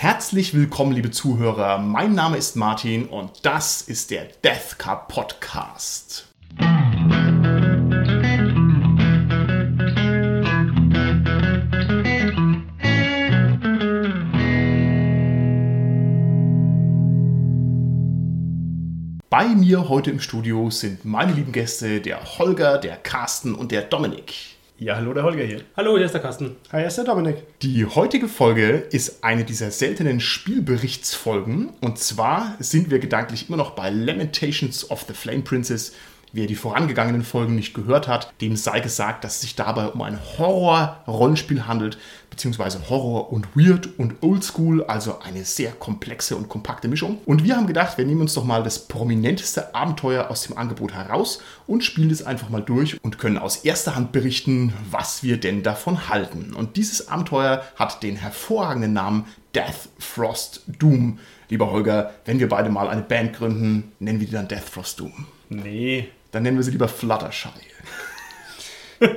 Herzlich willkommen, liebe Zuhörer. Mein Name ist Martin und das ist der Death Cup Podcast. Bei mir heute im Studio sind meine lieben Gäste, der Holger, der Carsten und der Dominik. Ja, hallo, der Holger hier. Hallo, hier ist der Carsten. Hi, hier ist der Dominik. Die heutige Folge ist eine dieser seltenen Spielberichtsfolgen. Und zwar sind wir gedanklich immer noch bei Lamentations of the Flame Princess. Wer die vorangegangenen Folgen nicht gehört hat, dem sei gesagt, dass es sich dabei um ein Horror-Rollenspiel handelt, beziehungsweise Horror und Weird und Oldschool, also eine sehr komplexe und kompakte Mischung. Und wir haben gedacht, wir nehmen uns doch mal das prominenteste Abenteuer aus dem Angebot heraus und spielen es einfach mal durch und können aus erster Hand berichten, was wir denn davon halten. Und dieses Abenteuer hat den hervorragenden Namen Death Frost Doom. Lieber Holger, wenn wir beide mal eine Band gründen, nennen wir die dann Death Frost Doom. Nee. Dann nennen wir sie lieber Fluttershy.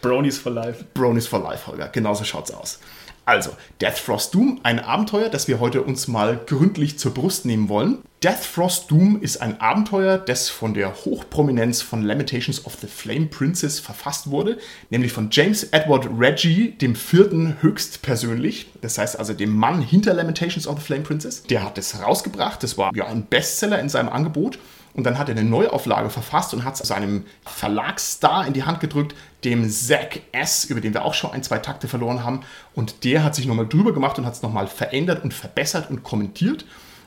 Bronies for Life. Bronies for Life, Holger. Genauso schaut's aus. Also, Death Frost Doom, ein Abenteuer, das wir heute uns mal gründlich zur Brust nehmen wollen. Death Frost Doom ist ein Abenteuer, das von der Hochprominenz von Lamentations of the Flame Princess verfasst wurde, nämlich von James Edward Reggie, dem vierten höchstpersönlich, das heißt also dem Mann hinter Lamentations of the Flame Princess. Der hat es rausgebracht, das war ja ein Bestseller in seinem Angebot und dann hat er eine Neuauflage verfasst und hat es seinem Verlagsstar in die Hand gedrückt, dem Zack S., über den wir auch schon ein, zwei Takte verloren haben. Und der hat sich nochmal drüber gemacht und hat es nochmal verändert und verbessert und kommentiert.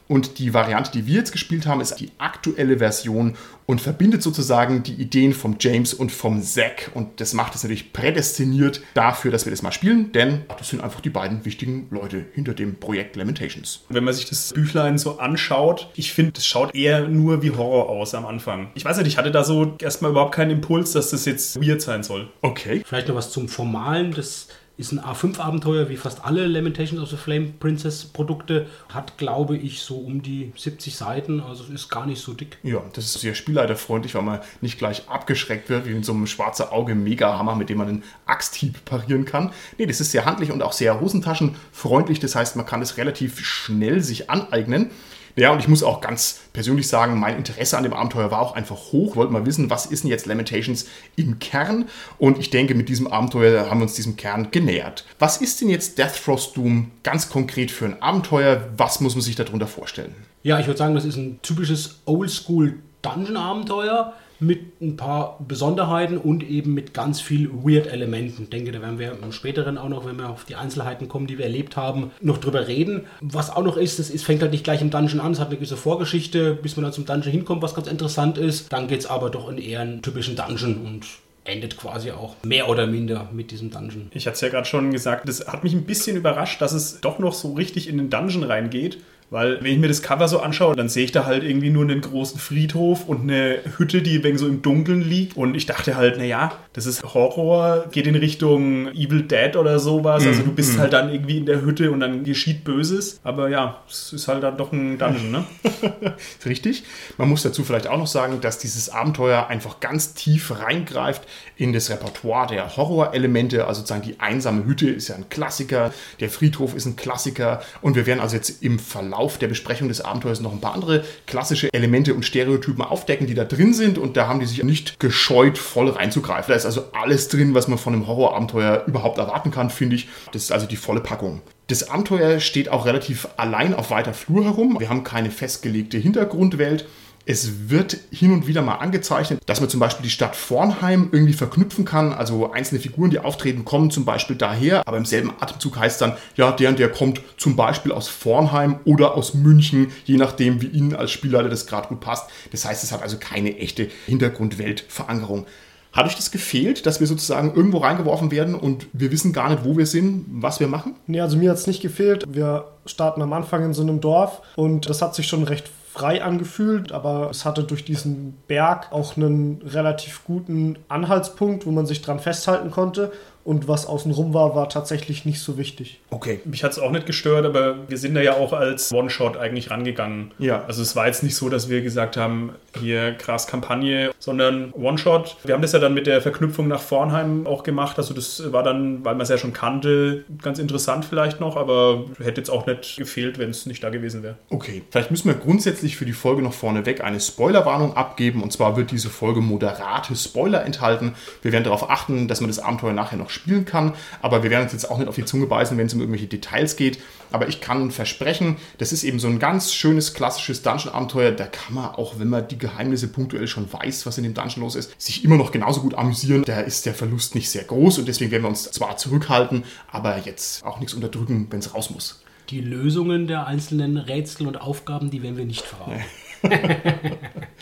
Und die Variante, die wir jetzt gespielt haben, ist die aktuelle Version und verbindet sozusagen die Ideen vom James und vom Zack. Und das macht es natürlich prädestiniert dafür, dass wir das mal spielen, denn das sind einfach die beiden wichtigen Leute hinter dem Projekt Lamentations. Wenn man sich das Büchlein so anschaut, ich finde, das schaut eher nur wie Horror aus am Anfang. Ich weiß nicht, ich hatte da so erstmal überhaupt keinen Impuls, dass das jetzt weird sein soll. Okay. Vielleicht noch was zum Formalen. Das ist ein A5-Abenteuer, wie fast alle Lamentations of the Flame Princess Produkte. Hat, glaube ich, so um die 70 Seiten, also ist gar nicht so dick. Ja, das ist sehr spielleiterfreundlich, weil man nicht gleich abgeschreckt wird, wie in so einem schwarzen Auge Megahammer, mit dem man einen Axthieb parieren kann. Nee, das ist sehr handlich und auch sehr hosentaschenfreundlich. Das heißt, man kann es relativ schnell sich aneignen. Ja, und ich muss auch ganz persönlich sagen, mein Interesse an dem Abenteuer war auch einfach hoch. Wollte mal wissen, was ist denn jetzt Lamentations im Kern? Und ich denke, mit diesem Abenteuer haben wir uns diesem Kern genähert. Was ist denn jetzt Death Frost Doom ganz konkret für ein Abenteuer? Was muss man sich darunter vorstellen? Ja, ich würde sagen, das ist ein typisches Oldschool Dungeon-Abenteuer mit ein paar Besonderheiten und eben mit ganz viel Weird-Elementen. Ich denke, da werden wir im späteren auch noch, wenn wir auf die Einzelheiten kommen, die wir erlebt haben, noch drüber reden. Was auch noch ist, ist, fängt halt nicht gleich im Dungeon an, es hat eine gewisse Vorgeschichte, bis man dann zum Dungeon hinkommt, was ganz interessant ist. Dann geht es aber doch in eher einen typischen Dungeon und endet quasi auch mehr oder minder mit diesem Dungeon. Ich hatte es ja gerade schon gesagt, das hat mich ein bisschen überrascht, dass es doch noch so richtig in den Dungeon reingeht. Weil, wenn ich mir das Cover so anschaue, dann sehe ich da halt irgendwie nur einen großen Friedhof und eine Hütte, die wegen so im Dunkeln liegt. Und ich dachte halt, naja, das ist Horror, geht in Richtung Evil Dead oder sowas. Also du bist mm. halt dann irgendwie in der Hütte und dann geschieht Böses. Aber ja, es ist halt dann doch ein Dungeon, ne? Richtig. Man muss dazu vielleicht auch noch sagen, dass dieses Abenteuer einfach ganz tief reingreift in das Repertoire der Horrorelemente. Also sozusagen die einsame Hütte ist ja ein Klassiker, der Friedhof ist ein Klassiker. Und wir werden also jetzt im Verlauf Verlauf der Besprechung des Abenteuers noch ein paar andere klassische Elemente und Stereotypen aufdecken, die da drin sind. Und da haben die sich nicht gescheut, voll reinzugreifen. Da ist also alles drin, was man von einem Horrorabenteuer überhaupt erwarten kann, finde ich. Das ist also die volle Packung. Das Abenteuer steht auch relativ allein auf weiter Flur herum. Wir haben keine festgelegte Hintergrundwelt. Es wird hin und wieder mal angezeichnet, dass man zum Beispiel die Stadt Vornheim irgendwie verknüpfen kann. Also einzelne Figuren, die auftreten, kommen zum Beispiel daher. Aber im selben Atemzug heißt dann, ja, der und der kommt zum Beispiel aus Vornheim oder aus München, je nachdem, wie Ihnen als Spielleiter das gerade gut passt. Das heißt, es hat also keine echte Hintergrundweltverankerung. Hat euch das gefehlt, dass wir sozusagen irgendwo reingeworfen werden und wir wissen gar nicht, wo wir sind, was wir machen? Nee, also mir hat es nicht gefehlt. Wir starten am Anfang in so einem Dorf und das hat sich schon recht frei angefühlt, aber es hatte durch diesen Berg auch einen relativ guten Anhaltspunkt, wo man sich dran festhalten konnte. Und was außenrum war, war tatsächlich nicht so wichtig. Okay. Mich hat es auch nicht gestört, aber wir sind da ja auch als One-Shot eigentlich rangegangen. Ja. Also es war jetzt nicht so, dass wir gesagt haben, hier krass Kampagne, sondern One-Shot. Wir haben das ja dann mit der Verknüpfung nach Vornheim auch gemacht. Also das war dann, weil man es ja schon kannte, ganz interessant vielleicht noch, aber hätte jetzt auch nicht gefehlt, wenn es nicht da gewesen wäre. Okay, vielleicht müssen wir grundsätzlich für die Folge noch vorneweg eine Spoilerwarnung abgeben. Und zwar wird diese Folge moderate Spoiler enthalten. Wir werden darauf achten, dass man das Abenteuer nachher noch spielen kann. Aber wir werden uns jetzt auch nicht auf die Zunge beißen, wenn es um irgendwelche Details geht. Aber ich kann versprechen, das ist eben so ein ganz schönes, klassisches Dungeon-Abenteuer. Da kann man, auch wenn man die Geheimnisse punktuell schon weiß, was in dem Dungeon los ist, sich immer noch genauso gut amüsieren. Da ist der Verlust nicht sehr groß und deswegen werden wir uns zwar zurückhalten, aber jetzt auch nichts unterdrücken, wenn es raus muss. Die Lösungen der einzelnen Rätsel und Aufgaben, die werden wir nicht verraten.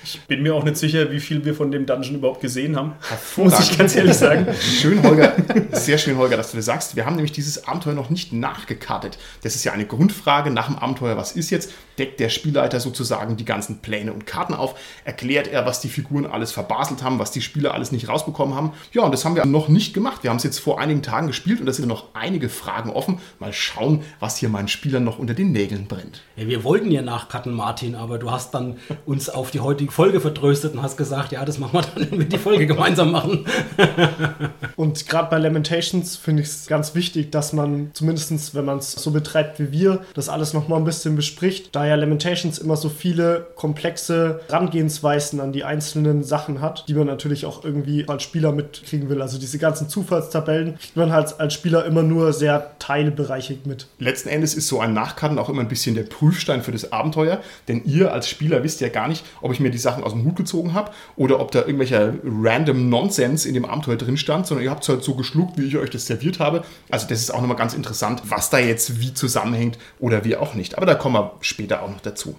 Ich bin mir auch nicht sicher, wie viel wir von dem Dungeon überhaupt gesehen haben. Muss ich ganz ehrlich sagen. Schön, Holger. Sehr schön, Holger, dass du das sagst. Wir haben nämlich dieses Abenteuer noch nicht nachgekartet. Das ist ja eine Grundfrage nach dem Abenteuer. Was ist jetzt? Deckt der Spielleiter sozusagen die ganzen Pläne und Karten auf? Erklärt er, was die Figuren alles verbaselt haben, was die Spieler alles nicht rausbekommen haben? Ja, und das haben wir noch nicht gemacht. Wir haben es jetzt vor einigen Tagen gespielt und da sind noch einige Fragen offen. Mal schauen, was hier meinen Spielern noch unter den Nägeln brennt. Ja, wir wollten ja nachcutten, Martin, aber du hast dann uns auf die heutige Folge vertröstet und hast gesagt, ja, das machen wir dann, wenn wir die Folge gemeinsam machen. Und gerade bei Lamentations finde ich es ganz wichtig, dass man zumindest, wenn man es so betreibt wie wir, das alles nochmal ein bisschen bespricht, da ja Lamentations immer so viele komplexe Rangehensweisen an die einzelnen Sachen hat, die man natürlich auch irgendwie als Spieler mitkriegen will. Also diese ganzen Zufallstabellen kriegt man halt als Spieler immer nur sehr teilbereichig mit. Letzten Endes ist so ein Nachkarten auch immer ein bisschen der Prüfstein für das Abenteuer, denn ihr als Spieler wisst ja gar nicht, ob ich mir die Sachen aus dem Hut gezogen habe oder ob da irgendwelcher random Nonsense in dem Abenteuer drin stand, sondern ihr habt es halt so geschluckt, wie ich euch das serviert habe. Also das ist auch nochmal ganz interessant, was da jetzt wie zusammenhängt oder wie auch nicht. Aber da kommen wir später auch noch dazu.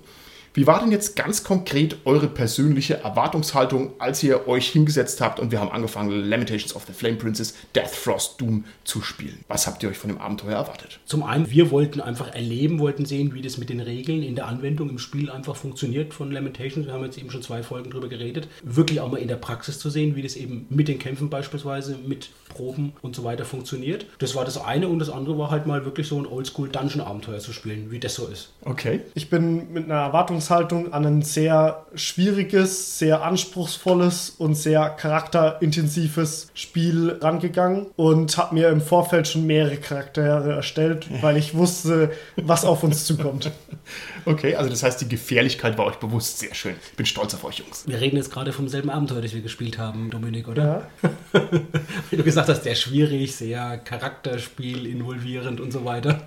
Wie war denn jetzt ganz konkret eure persönliche Erwartungshaltung, als ihr euch hingesetzt habt und wir haben angefangen, Lamentations of the Flame Princess Death Frost Doom zu spielen? Was habt ihr euch von dem Abenteuer erwartet? Zum einen, wir wollten einfach erleben, wollten sehen, wie das mit den Regeln in der Anwendung im Spiel einfach funktioniert von Lamentations. Wir haben jetzt eben schon zwei Folgen drüber geredet. Wirklich auch mal in der Praxis zu sehen, wie das eben mit den Kämpfen beispielsweise, mit Proben und so weiter funktioniert. Das war das eine und das andere war halt mal wirklich so ein Oldschool-Dungeon-Abenteuer zu spielen, wie das so ist. Okay. Ich bin mit einer Erwartungshaltung an ein sehr schwieriges, sehr anspruchsvolles und sehr charakterintensives Spiel rangegangen und habe mir im Vorfeld schon mehrere Charaktere erstellt, weil ich wusste, was auf uns zukommt. Okay, also das heißt, die Gefährlichkeit war euch bewusst. Sehr schön. Ich bin stolz auf euch, Jungs. Wir reden jetzt gerade vom selben Abenteuer, das wir gespielt haben, Dominik, oder? Ja. Wie du gesagt hast, sehr schwierig, sehr Charakterspiel involvierend und so weiter.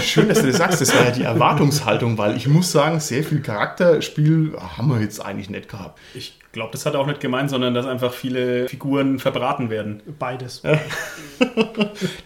Schön, dass du das sagst. Das war ja die Erwartungshaltung, weil ich muss sagen, sehr viel Charakterspiel haben wir jetzt eigentlich nicht gehabt. Ich glaube, das hat er auch nicht gemeint, sondern dass einfach viele Figuren verbraten werden. Beides.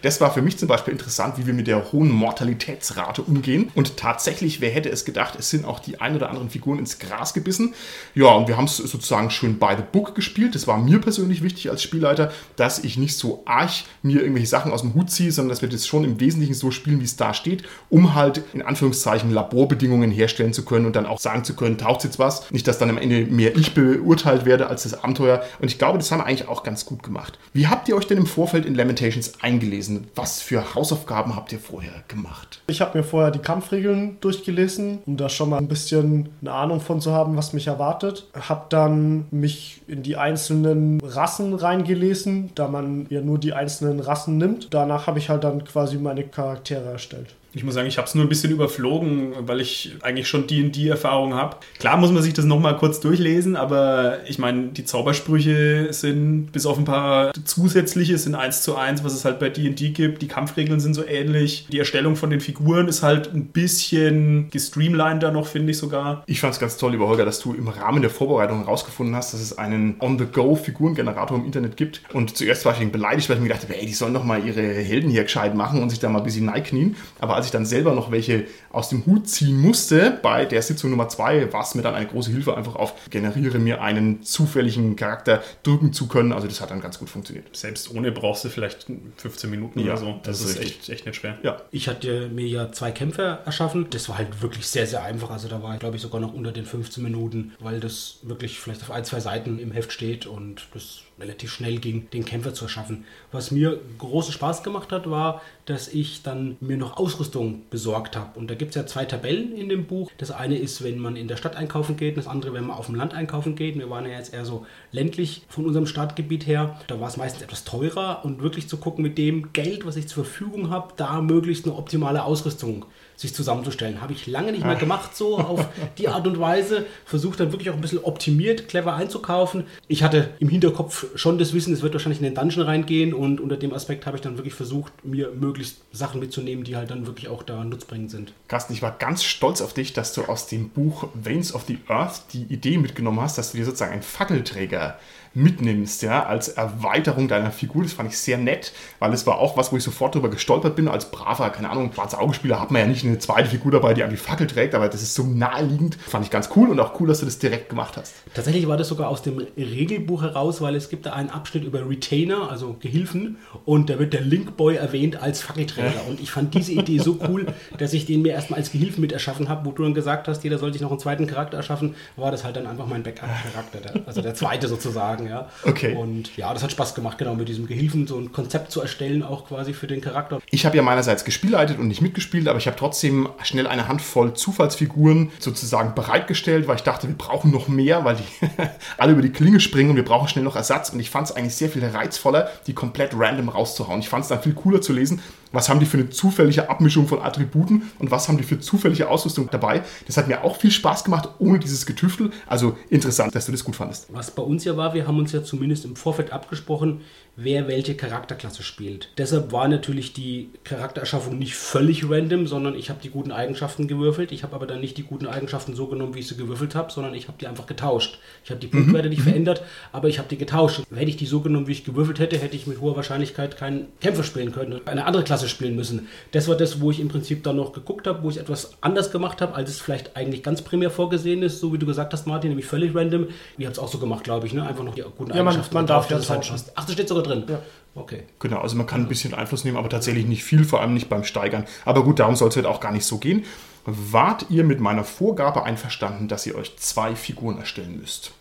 Das war für mich zum Beispiel interessant, wie wir mit der hohen Mortalitätsrate umgehen. Und tatsächlich, wer hätte es gedacht, es sind auch die ein oder anderen Figuren ins Gras gebissen. Ja, und wir haben es sozusagen schön by the book gespielt. Das war mir persönlich wichtig als Spielleiter, dass ich nicht so arg mir irgendwelche Sachen aus dem Hut ziehe, sondern dass wir das schon im Wesentlichen so spielen, wie es da steht, um halt in Anführungszeichen Laborbedingungen herstellen zu können und dann auch sagen zu können, taucht jetzt was. Nicht, dass dann am Ende mehr ich beurteilt werde als das Abenteuer. Und ich glaube, das haben wir eigentlich auch ganz gut gemacht. Wie habt ihr euch denn im Vorfeld in Lamentations eingelesen? Was für Hausaufgaben habt ihr vorher gemacht? Ich habe mir vorher die Kampfregeln durchgelesen, um da schon mal ein bisschen eine Ahnung von zu haben, was mich erwartet. Habe dann mich in die einzelnen Rassen reingelesen, da man ja nur die einzelnen Rassen nimmt. Danach habe ich halt dann quasi meine Charaktere erstellt. Ich muss sagen, ich habe es nur ein bisschen überflogen, weil ich eigentlich schon D&D-Erfahrung habe. Klar muss man sich das nochmal kurz durchlesen, aber ich meine, die Zaubersprüche sind bis auf ein paar zusätzliche sind eins zu eins, was es halt bei D&D gibt. Die Kampfregeln sind so ähnlich. Die Erstellung von den Figuren ist halt ein bisschen gestreamliner noch, finde ich sogar. Ich fand es ganz toll, lieber Holger, dass du im Rahmen der Vorbereitung herausgefunden hast, dass es einen On-the-Go-Figurengenerator im Internet gibt. Und zuerst war ich beleidigt, weil ich mir gedacht habe, ey, die sollen doch mal ihre Helden hier gescheit machen und sich da mal ein bisschen neiknien. Aber als ich dann selber noch welche aus dem Hut ziehen musste, bei der Sitzung Nummer zwei, war es mir dann eine große Hilfe, einfach auf generiere mir einen zufälligen Charakter drücken zu können. Also das hat dann ganz gut funktioniert. Selbst ohne brauchst du vielleicht 15 Minuten Ja, oder so. das Das, ist richtig. echt, echt nicht schwer. Ja, Ich hatte mir ja zwei Kämpfe erschaffen. Das war halt wirklich sehr, sehr einfach. Also da war ich, glaube ich, sogar noch unter den 15 Minuten, weil das wirklich vielleicht auf ein, zwei Seiten im Heft steht und das relativ schnell ging, den Kämpfer zu erschaffen. Was mir großen Spaß gemacht hat, war, dass ich dann mir noch Ausrüstung besorgt habe. Und da gibt es ja zwei Tabellen in dem Buch. Das eine ist, wenn man in der Stadt einkaufen geht, das andere, wenn man auf dem Land einkaufen geht. Wir waren ja jetzt eher so ländlich von unserem Startgebiet her. Da war es meistens etwas teurer und wirklich zu gucken, mit dem Geld, was ich zur Verfügung habe, da möglichst eine optimale Ausrüstung sich zusammenzustellen. Habe ich lange nicht mehr gemacht, so auf die Art und Weise. Versucht dann wirklich auch ein bisschen optimiert, clever einzukaufen. Ich hatte im Hinterkopf schon das Wissen, es wird wahrscheinlich in den Dungeon reingehen und unter dem Aspekt habe ich dann wirklich versucht, mir möglichst Sachen mitzunehmen, die halt dann wirklich auch da nutzbringend sind. Carsten, ich war ganz stolz auf dich, dass du aus dem Buch Veins of the Earth die Idee mitgenommen hast, dass du dir sozusagen einen Fackelträger mitnimmst, ja, als Erweiterung deiner Figur. Das fand ich sehr nett, weil es war auch was, wo ich sofort drüber gestolpert bin. Als braver, keine Ahnung, schwarzer Augenspieler hat man ja nicht eine zweite Figur dabei, die an die Fackel trägt, aber das ist so naheliegend. Fand ich ganz cool und auch cool, dass du das direkt gemacht hast. Tatsächlich war das sogar aus dem Regelbuch heraus, weil es gibt da einen Abschnitt über Retainer, also Gehilfen, und da wird der Linkboy erwähnt als Fackelträger. Und ich fand diese Idee so cool, dass ich den mir erstmal als Gehilfen mit erschaffen habe, wo du dann gesagt hast, jeder soll sich noch einen zweiten Charakter erschaffen, war das halt dann einfach mein Backup-Charakter, also der zweite sozusagen, ja. Okay. Und ja, das hat Spaß gemacht, genau, mit diesem Gehilfen so ein Konzept zu erstellen, auch quasi für den Charakter. Ich habe ja meinerseits gespielleitet und nicht mitgespielt, aber ich habe trotzdem schnell eine Handvoll Zufallsfiguren sozusagen bereitgestellt, weil ich dachte, wir brauchen noch mehr, weil die alle über die Klinge springen und wir brauchen schnell noch Ersatz. Und ich fand es eigentlich sehr viel reizvoller, die komplett random rauszuhauen. Ich fand es dann viel cooler zu lesen, was haben die für eine zufällige Abmischung von Attributen und was haben die für zufällige Ausrüstung dabei. Das hat mir auch viel Spaß gemacht, ohne dieses Getüftel. Also interessant, dass du das gut fandest. Was bei uns ja war, wir haben uns ja zumindest im Vorfeld abgesprochen, wer welche Charakterklasse spielt. Deshalb war natürlich die Charaktererschaffung nicht völlig random, sondern ich habe die guten Eigenschaften gewürfelt. Ich habe aber dann nicht die guten Eigenschaften so genommen, wie ich sie gewürfelt habe, sondern ich habe die einfach getauscht. Ich habe die Punktwerte nicht verändert, aber ich habe die getauscht. Hätte ich die so genommen, wie ich gewürfelt hätte, hätte ich mit hoher Wahrscheinlichkeit keinen Kämpfer spielen können, eine andere Klasse spielen müssen. Das war das, wo ich im Prinzip dann noch geguckt habe, wo ich etwas anders gemacht habe, als es vielleicht eigentlich ganz primär vorgesehen ist, so wie du gesagt hast, Martin, nämlich völlig random. Wir haben es auch so gemacht, glaube ich, ne? einfach noch die guten Ja, man- Eigenschaften man darf ja dass es tauschen. Ach, das steht sogar drin. Ja. Okay. Genau, also man kann ein bisschen Einfluss nehmen, aber tatsächlich nicht viel, vor allem nicht beim Steigern. Aber gut, darum soll es halt auch gar nicht so gehen. Wart ihr mit meiner Vorgabe einverstanden, dass ihr euch zwei Figuren erstellen müsst?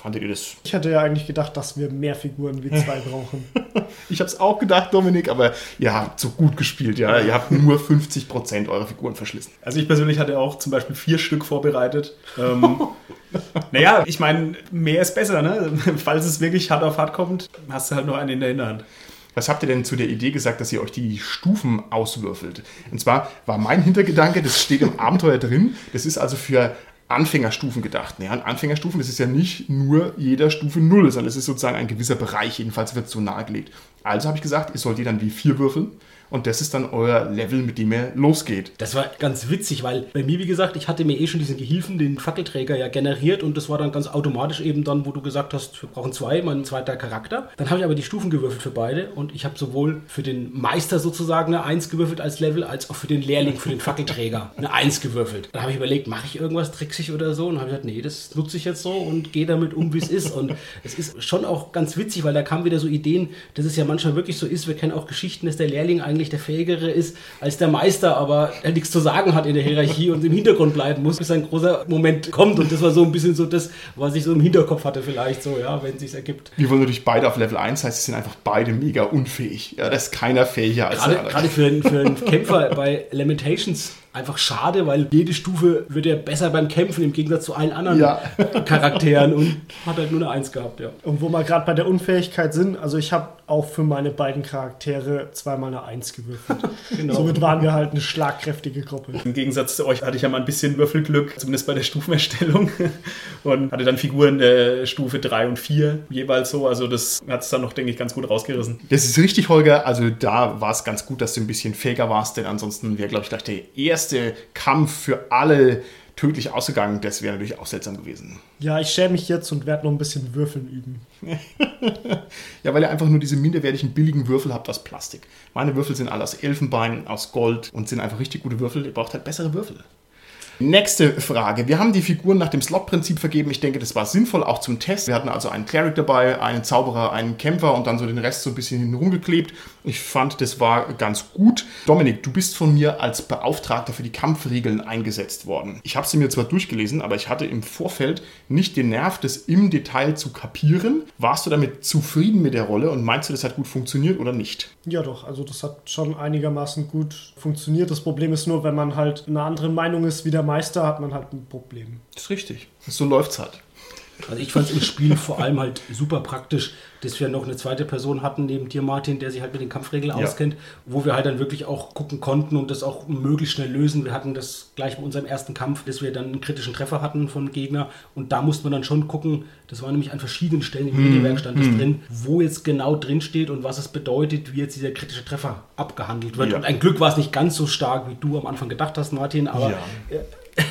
Fandet ihr das? Ich hätte ja eigentlich gedacht, dass wir mehr Figuren wie zwei brauchen. Ich habe es auch gedacht, Dominik, aber ihr habt so gut gespielt, ja. Ihr habt nur 50% eurer Figuren verschlissen. Also ich persönlich hatte auch zum Beispiel vier Stück vorbereitet. Ähm, naja, ich meine, mehr ist besser, ne? Falls es wirklich hart auf hart kommt, hast du halt noch einen in der Hinterhand. Was habt ihr denn zu der Idee gesagt, dass ihr euch die Stufen auswürfelt? Und zwar war mein Hintergedanke, das steht im Abenteuer drin, das ist also für Anfängerstufen gedacht. Ja, und Anfängerstufen, das ist ja nicht nur jeder Stufe 0, sondern es ist sozusagen ein gewisser Bereich, jedenfalls wird es so nahegelegt. Also habe ich gesagt, ihr sollt dann wie vier würfeln und das ist dann euer Level, mit dem ihr losgeht. Das war ganz witzig, weil bei mir, wie gesagt, ich hatte mir eh schon diesen Gehilfen, den Fackelträger ja generiert und das war dann ganz automatisch eben dann, wo du gesagt hast, wir brauchen zwei, mein zweiter Charakter. Dann habe ich aber die Stufen gewürfelt für beide und ich habe sowohl für den Meister sozusagen eine Eins gewürfelt als Level, als auch für den Lehrling, für den Fackelträger eine Eins gewürfelt. Dann habe ich überlegt, mache ich irgendwas tricksig oder so und habe gesagt, nee, das nutze ich jetzt so und gehe damit um, wie es ist. Und es ist schon auch ganz witzig, weil da kamen wieder so Ideen, dass es ja manchmal wirklich so ist, wir kennen auch Geschichten, dass der Lehrling eigentlich der Fähigere ist als der Meister, aber er nichts zu sagen hat in der Hierarchie und im Hintergrund bleiben muss, bis ein großer Moment kommt. Und das war so ein bisschen so das, was ich so im Hinterkopf hatte, vielleicht so, ja, wenn es sich ergibt. Wir wollen natürlich beide auf Level 1, heißt, sie sind einfach beide mega unfähig. Ja, da ist keiner fähiger als Gerade, der andere. gerade für, einen- für einen Kämpfer bei Lamentations einfach schade, weil jede Stufe wird er besser beim Kämpfen im Gegensatz zu allen anderen Ja. Charakteren und hat halt nur eine Eins gehabt, ja. Und wo wir gerade bei der Unfähigkeit sind, also ich habe auch für meine beiden Charaktere zweimal eine Eins gewürfelt. Genau. Somit waren wir halt eine schlagkräftige Gruppe. Im Gegensatz zu euch hatte ich ja mal ein bisschen Würfelglück, zumindest bei der Stufenerstellung. Und hatte dann Figuren der Stufe 3 und 4 jeweils so. Also das hat es dann noch, denke ich, ganz gut rausgerissen. Das ist richtig, Holger. Also da war es ganz gut, dass du ein bisschen fähiger warst, denn ansonsten wäre, glaube ich, gleich der erste Kampf für alle tödlich ausgegangen. Das wäre natürlich auch seltsam gewesen. Ja, ich schäme mich jetzt und werde noch ein bisschen Würfeln üben. Ja, weil ihr einfach nur diese minderwertigen, billigen Würfel habt aus Plastik. Meine Würfel sind alle aus Elfenbein, aus Gold und sind einfach richtig gute Würfel. Ihr braucht halt bessere Würfel. Nächste Frage. Wir haben die Figuren nach dem Slot-Prinzip vergeben. Ich denke, das war sinnvoll, auch zum Test. Wir hatten also einen Cleric dabei, einen Zauberer, einen Kämpfer und dann so den Rest so ein bisschen hinten rumgeklebt. Ich fand, das war ganz gut. Dominik, du bist von mir als Beauftragter für die Kampfregeln eingesetzt worden. Ich habe sie mir zwar durchgelesen, aber ich hatte im Vorfeld nicht den Nerv, das im Detail zu kapieren. Warst du damit zufrieden mit der Rolle und meinst du, das hat gut funktioniert oder nicht? Ja, doch. Also, das hat schon einigermaßen gut funktioniert. Das Problem ist nur, wenn man halt einer anderen Meinung ist wie der Meister, hat man halt ein Problem. Das ist richtig. So läuft's halt. Also ich fand es im Spiel vor allem halt super praktisch, dass wir noch eine zweite Person hatten neben dir, Martin, der sich halt mit den Kampfregeln Ja. auskennt, wo wir halt dann wirklich auch gucken konnten und das auch möglichst schnell lösen. Wir hatten das gleich bei unserem ersten Kampf, dass wir dann einen kritischen Treffer hatten von Gegner und da musste man dann schon gucken, das war nämlich an verschiedenen Stellen im Regelwerk stand das drin, wo jetzt genau drin steht und was es bedeutet, wie jetzt dieser kritische Treffer abgehandelt wird. Ja. Und ein Glück war es nicht ganz so stark, wie du am Anfang gedacht hast, Martin, aber Ja.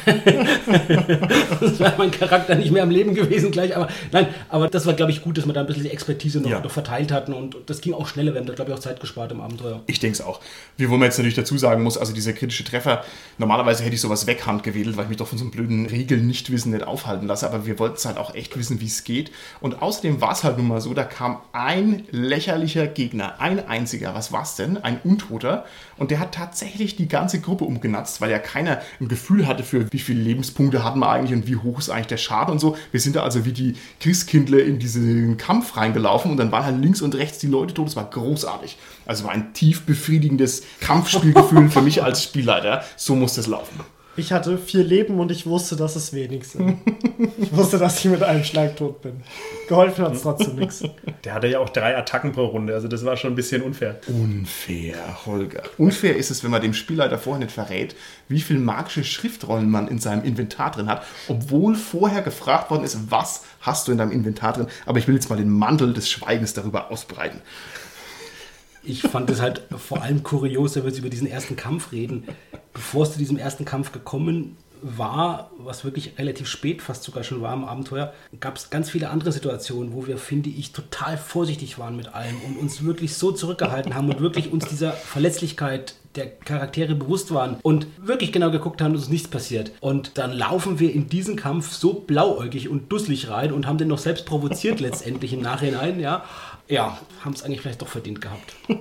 Das wäre mein Charakter nicht mehr am Leben gewesen gleich. Aber nein, aber das war, glaube ich, gut, dass wir da ein bisschen die Expertise noch, Ja. noch verteilt hatten und das ging auch schneller. Wir haben da, glaube ich, auch Zeit gespart im Abenteuer. Ich denke es auch. Wie wo man jetzt natürlich dazu sagen muss, also dieser kritische Treffer, normalerweise hätte ich sowas weghand gewedelt, weil ich mich doch von so einem blöden Regeln-Nichtwissen nicht aufhalten lasse, aber wir wollten es halt auch echt wissen, wie es geht. Und außerdem war es halt nun mal so, da kam ein lächerlicher Gegner, ein einziger. Was war's denn? Ein Untoter. Und der hat tatsächlich die ganze Gruppe umgenatzt, weil ja keiner ein Gefühl hatte für, wie viele Lebenspunkte hatten wir eigentlich und wie hoch ist eigentlich der Schaden und so. Wir sind da also wie die Christkindler in diesen Kampf reingelaufen und dann waren halt links und rechts die Leute tot. Das war großartig. Also war ein tief befriedigendes Kampfspielgefühl für mich als Spielleiter. So muss das laufen. Ich hatte vier Leben und ich wusste, dass es wenig sind. ich wusste, dass ich mit einem Schlag tot bin. Geholfen hat es trotzdem nichts. Der hatte ja auch drei Attacken pro Runde, also das war schon ein bisschen unfair. Unfair, Holger. Unfair ist es, wenn man dem Spielleiter vorher nicht verrät, wie viel magische Schriftrollen man in seinem Inventar drin hat, obwohl vorher gefragt worden ist, was hast du in deinem Inventar drin. Aber ich will jetzt mal den Mantel des Schweigens darüber ausbreiten. Ich fand es halt vor allem kurios, wenn wir jetzt über diesen ersten Kampf reden. Bevor es zu diesem ersten Kampf gekommen war, was wirklich relativ spät fast sogar schon war im Abenteuer, gab es ganz viele andere Situationen, wo wir, finde ich, total vorsichtig waren mit allem und uns wirklich so zurückgehalten haben und wirklich uns dieser Verletzlichkeit der Charaktere bewusst waren und wirklich genau geguckt haben, dass uns nichts passiert. Und dann laufen wir in diesen Kampf so blauäugig und dusselig rein und haben den noch selbst provoziert letztendlich im Nachhinein, ja. Ja, haben es eigentlich vielleicht doch verdient gehabt.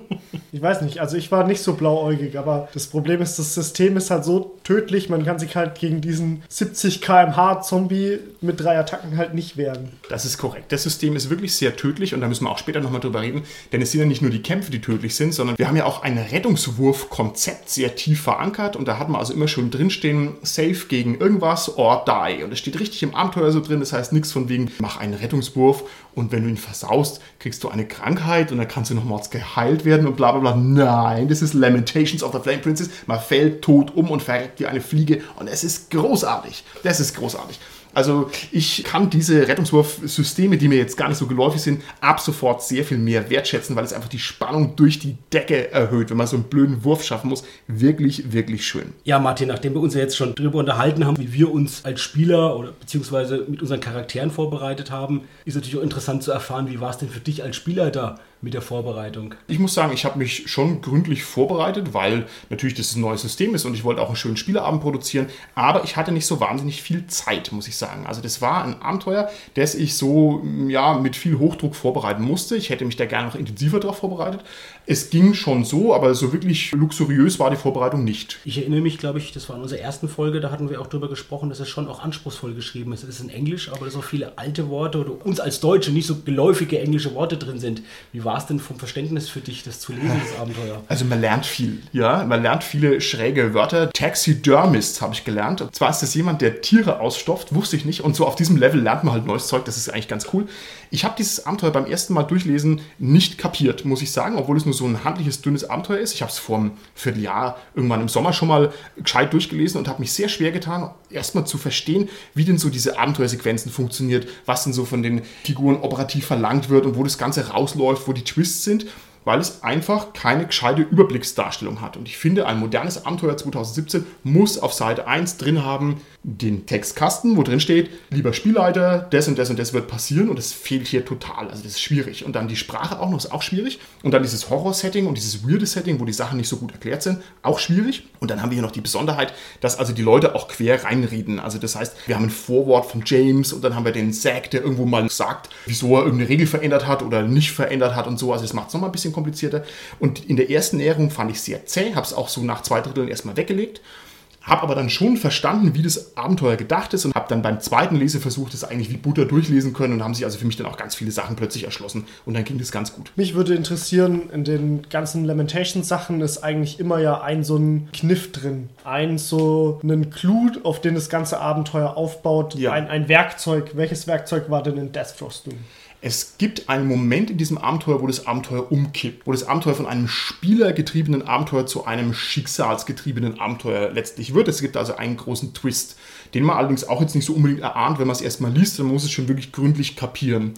Ich weiß nicht, also ich war nicht so blauäugig, aber das Problem ist, das System ist halt so tödlich, man kann sich halt gegen diesen 70 km/h Zombie mit drei Attacken halt nicht wehren. Das ist korrekt. Das System ist wirklich sehr tödlich und da müssen wir auch später nochmal drüber reden, denn es sind ja nicht nur die Kämpfe, die tödlich sind, sondern wir haben ja auch ein Rettungswurf-Konzept sehr tief verankert und da hat man also immer schon drinstehen, safe gegen irgendwas or die. Und es steht richtig im Abenteuer so drin, das heißt nichts von wegen, mach einen Rettungswurf und wenn du ihn versaust, kriegst du eine Krankheit und dann kannst du nochmals geheilt werden und bla bla bla. Nein, das ist Lamentations of the Flame Princess. Man fällt tot um und verreckt wie eine Fliege und es ist großartig. Das ist großartig. Also ich kann diese Rettungswurfsysteme, die mir jetzt gar nicht so geläufig sind, ab sofort sehr viel mehr wertschätzen, weil es einfach die Spannung durch die Decke erhöht, wenn man so einen blöden Wurf schaffen muss. Wirklich, wirklich schön. Ja, Martin, nachdem wir uns ja jetzt schon drüber unterhalten haben, wie wir uns als Spieler oder beziehungsweise mit unseren Charakteren vorbereitet haben, ist natürlich auch interessant zu erfahren, wie war es denn für dich als Spielleiter mit der Vorbereitung? Ich muss sagen, ich habe mich schon gründlich vorbereitet, weil natürlich das ein neues System ist und ich wollte auch einen schönen Spieleabend produzieren, aber ich hatte nicht so wahnsinnig viel Zeit, muss ich sagen. Also das war ein Abenteuer, das ich so ja mit viel Hochdruck vorbereiten musste. Ich hätte mich da gerne noch intensiver darauf vorbereitet. Es ging schon so, aber so wirklich luxuriös war die Vorbereitung nicht. Ich erinnere mich, glaube ich, das war in unserer ersten Folge, da hatten wir auch drüber gesprochen, dass es schon auch anspruchsvoll geschrieben ist. Es ist in Englisch, aber dass auch viele alte Worte oder uns als Deutsche nicht so geläufige englische Worte drin sind. Wie war es denn vom Verständnis für dich, das zu lesen, das Abenteuer? Also man lernt viel, ja. Man lernt viele schräge Wörter. Taxidermist habe ich gelernt. Und zwar ist das jemand, der Tiere ausstopft, wusste ich nicht. Und so auf diesem Level lernt man halt neues Zeug. Das ist eigentlich ganz cool. Ich habe dieses Abenteuer beim ersten Mal durchlesen nicht kapiert, muss ich sagen, obwohl es nur so ein handliches, dünnes Abenteuer ist. Ich habe es vor einem Vierteljahr irgendwann im Sommer schon mal gescheit durchgelesen und habe mich sehr schwer getan, erstmal zu verstehen, wie denn so diese Abenteuersequenzen funktioniert, was denn so von den Figuren operativ verlangt wird und wo das Ganze rausläuft, wo die Twists sind. weil es einfach keine gescheite Überblicksdarstellung hat. Und ich finde, ein modernes Abenteuer 2017 muss auf Seite 1 drin haben den Textkasten, wo drin steht, lieber Spielleiter, das und das und das wird passieren und das fehlt hier total. Also das ist schwierig. Und dann die Sprache auch noch, ist auch schwierig. Und dann dieses Horror-Setting und dieses weirde Setting, wo die Sachen nicht so gut erklärt sind, auch schwierig. Und dann haben wir hier noch die Besonderheit, dass also die Leute auch quer reinreden. Also das heißt, wir haben ein Vorwort von James und dann haben wir den Zack, der irgendwo mal sagt, wieso er irgendeine Regel verändert hat oder nicht verändert hat und so. Also das macht es nochmal ein bisschen komplizierter. Und in der ersten Näherung fand ich sehr zäh, habe es auch so nach zwei Dritteln erstmal weggelegt. Habe aber dann schon verstanden, wie das Abenteuer gedacht ist und habe dann beim zweiten Leseversuch das eigentlich wie Butter durchlesen können und haben sich also für mich dann auch ganz viele Sachen plötzlich erschlossen und dann ging das ganz gut. Mich würde interessieren, in den ganzen Lamentation-Sachen ist eigentlich immer ja ein so ein Kniff drin. Ein so einen Clou, auf den das ganze Abenteuer aufbaut. Ja. Ein, ein Werkzeug. Welches Werkzeug war denn in Death Frost Doom? Es gibt einen Moment in diesem Abenteuer, wo das Abenteuer umkippt, wo das Abenteuer von einem spielergetriebenen Abenteuer zu einem schicksalsgetriebenen Abenteuer letztlich wird. Es gibt also einen großen Twist, den man allerdings auch jetzt nicht so unbedingt erahnt, wenn man es erstmal liest, dann muss es schon wirklich gründlich kapieren.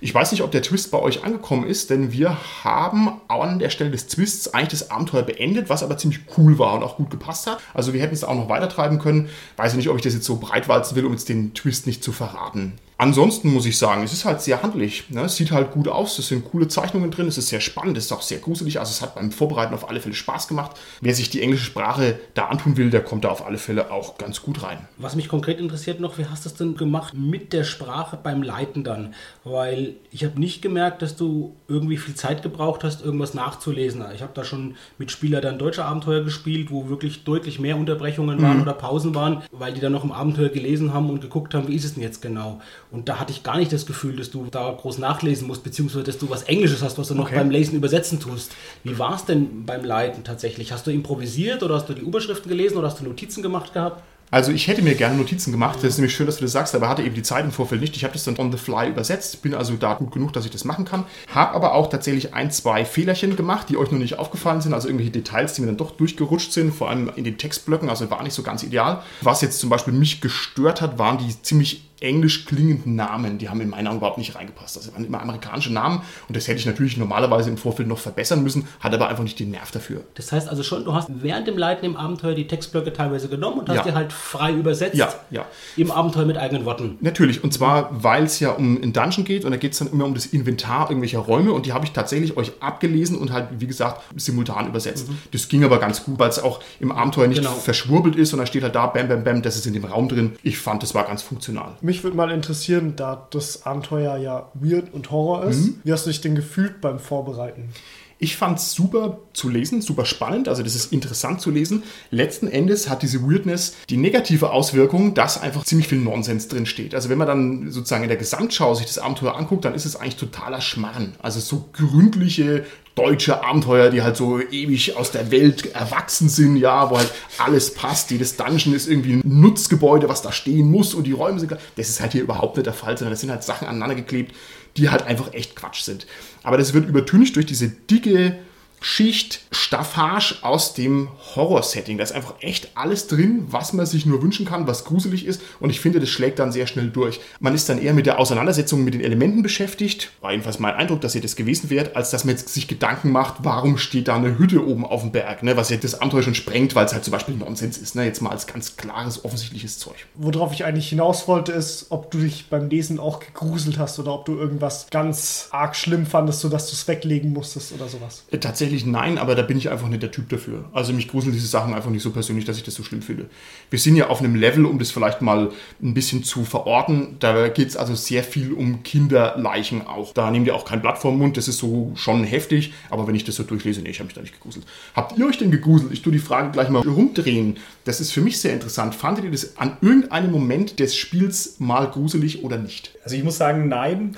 Ich weiß nicht, ob der Twist bei euch angekommen ist, denn wir haben an der Stelle des Twists eigentlich das Abenteuer beendet, was aber ziemlich cool war und auch gut gepasst hat. Also wir hätten es auch noch weitertreiben können. Weiß ich nicht, ob ich das jetzt so breitwalzen will, um jetzt den Twist nicht zu verraten. Ansonsten muss ich sagen, es ist halt sehr handlich. Ne? Es sieht halt gut aus, es sind coole Zeichnungen drin, es ist sehr spannend, es ist auch sehr gruselig. Also es hat beim Vorbereiten auf alle Fälle Spaß gemacht. Wer sich die englische Sprache da antun will, der kommt da auf alle Fälle auch ganz gut rein. Was mich konkret interessiert noch, wie hast du es denn gemacht mit der Sprache beim Leiten dann? Weil ich habe nicht gemerkt, dass du irgendwie viel Zeit gebraucht hast, irgendwas nachzulesen. Ich habe da schon mit Spielern dann deutsche Abenteuer gespielt, wo wirklich deutlich mehr Unterbrechungen waren oder Pausen waren, weil die dann noch im Abenteuer gelesen haben und geguckt haben, wie ist es denn jetzt genau? Und da hatte ich gar nicht das Gefühl, dass du da groß nachlesen musst, beziehungsweise dass du was Englisches hast, was du noch Okay. beim Lesen übersetzen tust. Wie war es denn beim Leiten tatsächlich? Hast du improvisiert oder hast du die Überschriften gelesen oder hast du Notizen gemacht gehabt? Also ich hätte mir gerne Notizen gemacht. Das ist nämlich schön, dass du das sagst, aber hatte eben die Zeit im Vorfeld nicht. Ich habe das dann on the fly übersetzt, bin also da gut genug, dass ich das machen kann. Habe aber auch tatsächlich ein, zwei Fehlerchen gemacht, die euch noch nicht aufgefallen sind. Also irgendwelche Details, die mir dann doch durchgerutscht sind, vor allem in den Textblöcken. Also war nicht so ganz ideal. Was jetzt zum Beispiel mich gestört hat, waren die ziemlich englisch klingenden Namen. Die haben in meinen Augen überhaupt nicht reingepasst. Das waren immer amerikanische Namen und das hätte ich natürlich normalerweise im Vorfeld noch verbessern müssen, hatte aber einfach nicht den Nerv dafür. Das heißt also schon, du hast während dem Leiten im Abenteuer die Textblöcke teilweise genommen und hast Ja. die halt frei übersetzt Ja, ja. im Abenteuer mit eigenen Worten. Natürlich, und zwar, weil es ja um einen Dungeon geht und da geht es dann immer um das Inventar irgendwelcher Räume und die habe ich tatsächlich euch abgelesen und halt, wie gesagt, simultan übersetzt. Das ging aber ganz gut, weil es auch im Abenteuer nicht Genau. verschwurbelt ist und dann steht halt da, bam, bam, bam, das ist in dem Raum drin. Ich fand, das war ganz funktional. Mich würde mal interessieren, da das Abenteuer ja weird und Horror ist. Mhm. Wie hast du dich denn gefühlt beim Vorbereiten? Ich fand es super zu lesen, super spannend, also das ist interessant zu lesen. Letzten Endes hat diese Weirdness die negative Auswirkung, dass einfach ziemlich viel Nonsens drin steht. Also wenn man dann sozusagen in der Gesamtschau sich das Abenteuer anguckt, dann ist es eigentlich totaler Schmarren. Also so gründliche deutsche Abenteuer, die halt so ewig aus der Welt erwachsen sind, ja, wo halt alles passt. Jedes Dungeon ist irgendwie ein Nutzgebäude, was da stehen muss und die Räume sind. Das ist halt hier überhaupt nicht der Fall, sondern das sind halt Sachen aneinander geklebt, die halt einfach echt Quatsch sind. Aber das wird übertüncht durch diese dicke Schicht Staffage aus dem Horror-Setting. Da ist einfach echt alles drin, was man sich nur wünschen kann, was gruselig ist. Und ich finde, das schlägt dann sehr schnell durch. Man ist dann eher mit der Auseinandersetzung mit den Elementen beschäftigt. War jedenfalls mein Eindruck, dass ihr das gewesen wärt, als dass man jetzt sich Gedanken macht, warum steht da eine Hütte oben auf dem Berg. Ne? Was ja das Abenteuer schon sprengt, weil es halt zum Beispiel Nonsens ist. Ne? Jetzt mal als ganz klares, offensichtliches Zeug. Worauf ich eigentlich hinaus wollte, ist, ob du dich beim Lesen auch gegruselt hast oder ob du irgendwas ganz arg schlimm fandest, sodass du es weglegen musstest oder sowas. Äh, Tatsächlich nein, aber da bin ich einfach nicht der Typ dafür. Also mich gruseln diese Sachen einfach nicht so persönlich, dass ich das so schlimm finde. Wir sind ja auf einem Level, um das vielleicht mal ein bisschen zu verorten. Da geht es also sehr viel um Kinderleichen auch. Da nehmt ihr auch kein Blatt vom Mund, das ist so schon heftig. Aber wenn ich das so durchlese, nee, ich habe mich da nicht gegruselt. Habt ihr euch denn gegruselt? Ich tue die Frage gleich mal rumdrehen. Das ist für mich sehr interessant. Fandet ihr das an irgendeinem Moment des Spiels mal gruselig oder nicht? Also ich muss sagen, nein.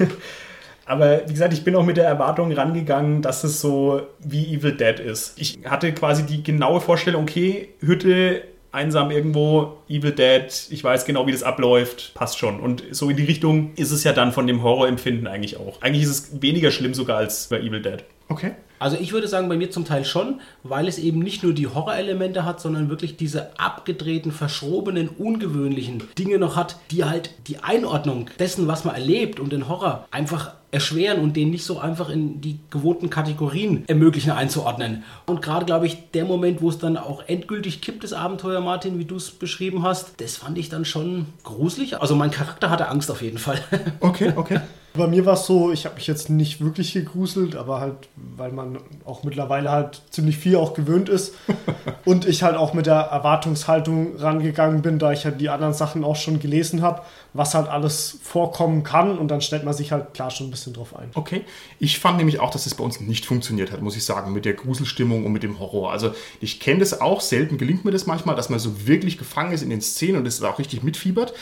Aber wie gesagt, ich bin auch mit der Erwartung rangegangen, dass es so wie Evil Dead ist. Ich hatte quasi die genaue Vorstellung, okay, Hütte, einsam irgendwo, Evil Dead, ich weiß genau, wie das abläuft, passt schon. Und so in die Richtung ist es ja dann von dem Horrorempfinden eigentlich auch. Eigentlich ist es weniger schlimm sogar als bei Evil Dead. Okay. Also ich würde sagen, bei mir zum Teil schon, weil es eben nicht nur die Horrorelemente hat, sondern wirklich diese abgedrehten, verschrobenen, ungewöhnlichen Dinge noch hat, die halt die Einordnung dessen, was man erlebt und den Horror einfach erschweren und den nicht so einfach in die gewohnten Kategorien ermöglichen einzuordnen. Und gerade, glaube ich, der Moment, wo es dann auch endgültig kippt, das Abenteuer, Martin, wie du es beschrieben hast, das fand ich dann schon gruselig. Also mein Charakter hatte Angst auf jeden Fall. Okay, okay. Bei mir war es so, ich habe mich jetzt nicht wirklich gegruselt, aber halt, weil man auch mittlerweile halt ziemlich viel auch gewöhnt ist und ich halt auch mit der Erwartungshaltung rangegangen bin, da ich halt die anderen Sachen auch schon gelesen habe, was halt alles vorkommen kann und dann stellt man sich halt klar schon ein bisschen drauf ein. Okay. Ich fand nämlich auch, dass es bei uns nicht funktioniert hat, muss ich sagen, mit der Gruselstimmung und mit dem Horror. Also ich kenne das auch, selten gelingt mir das manchmal, dass man so wirklich gefangen ist in den Szenen und es auch richtig mitfiebert.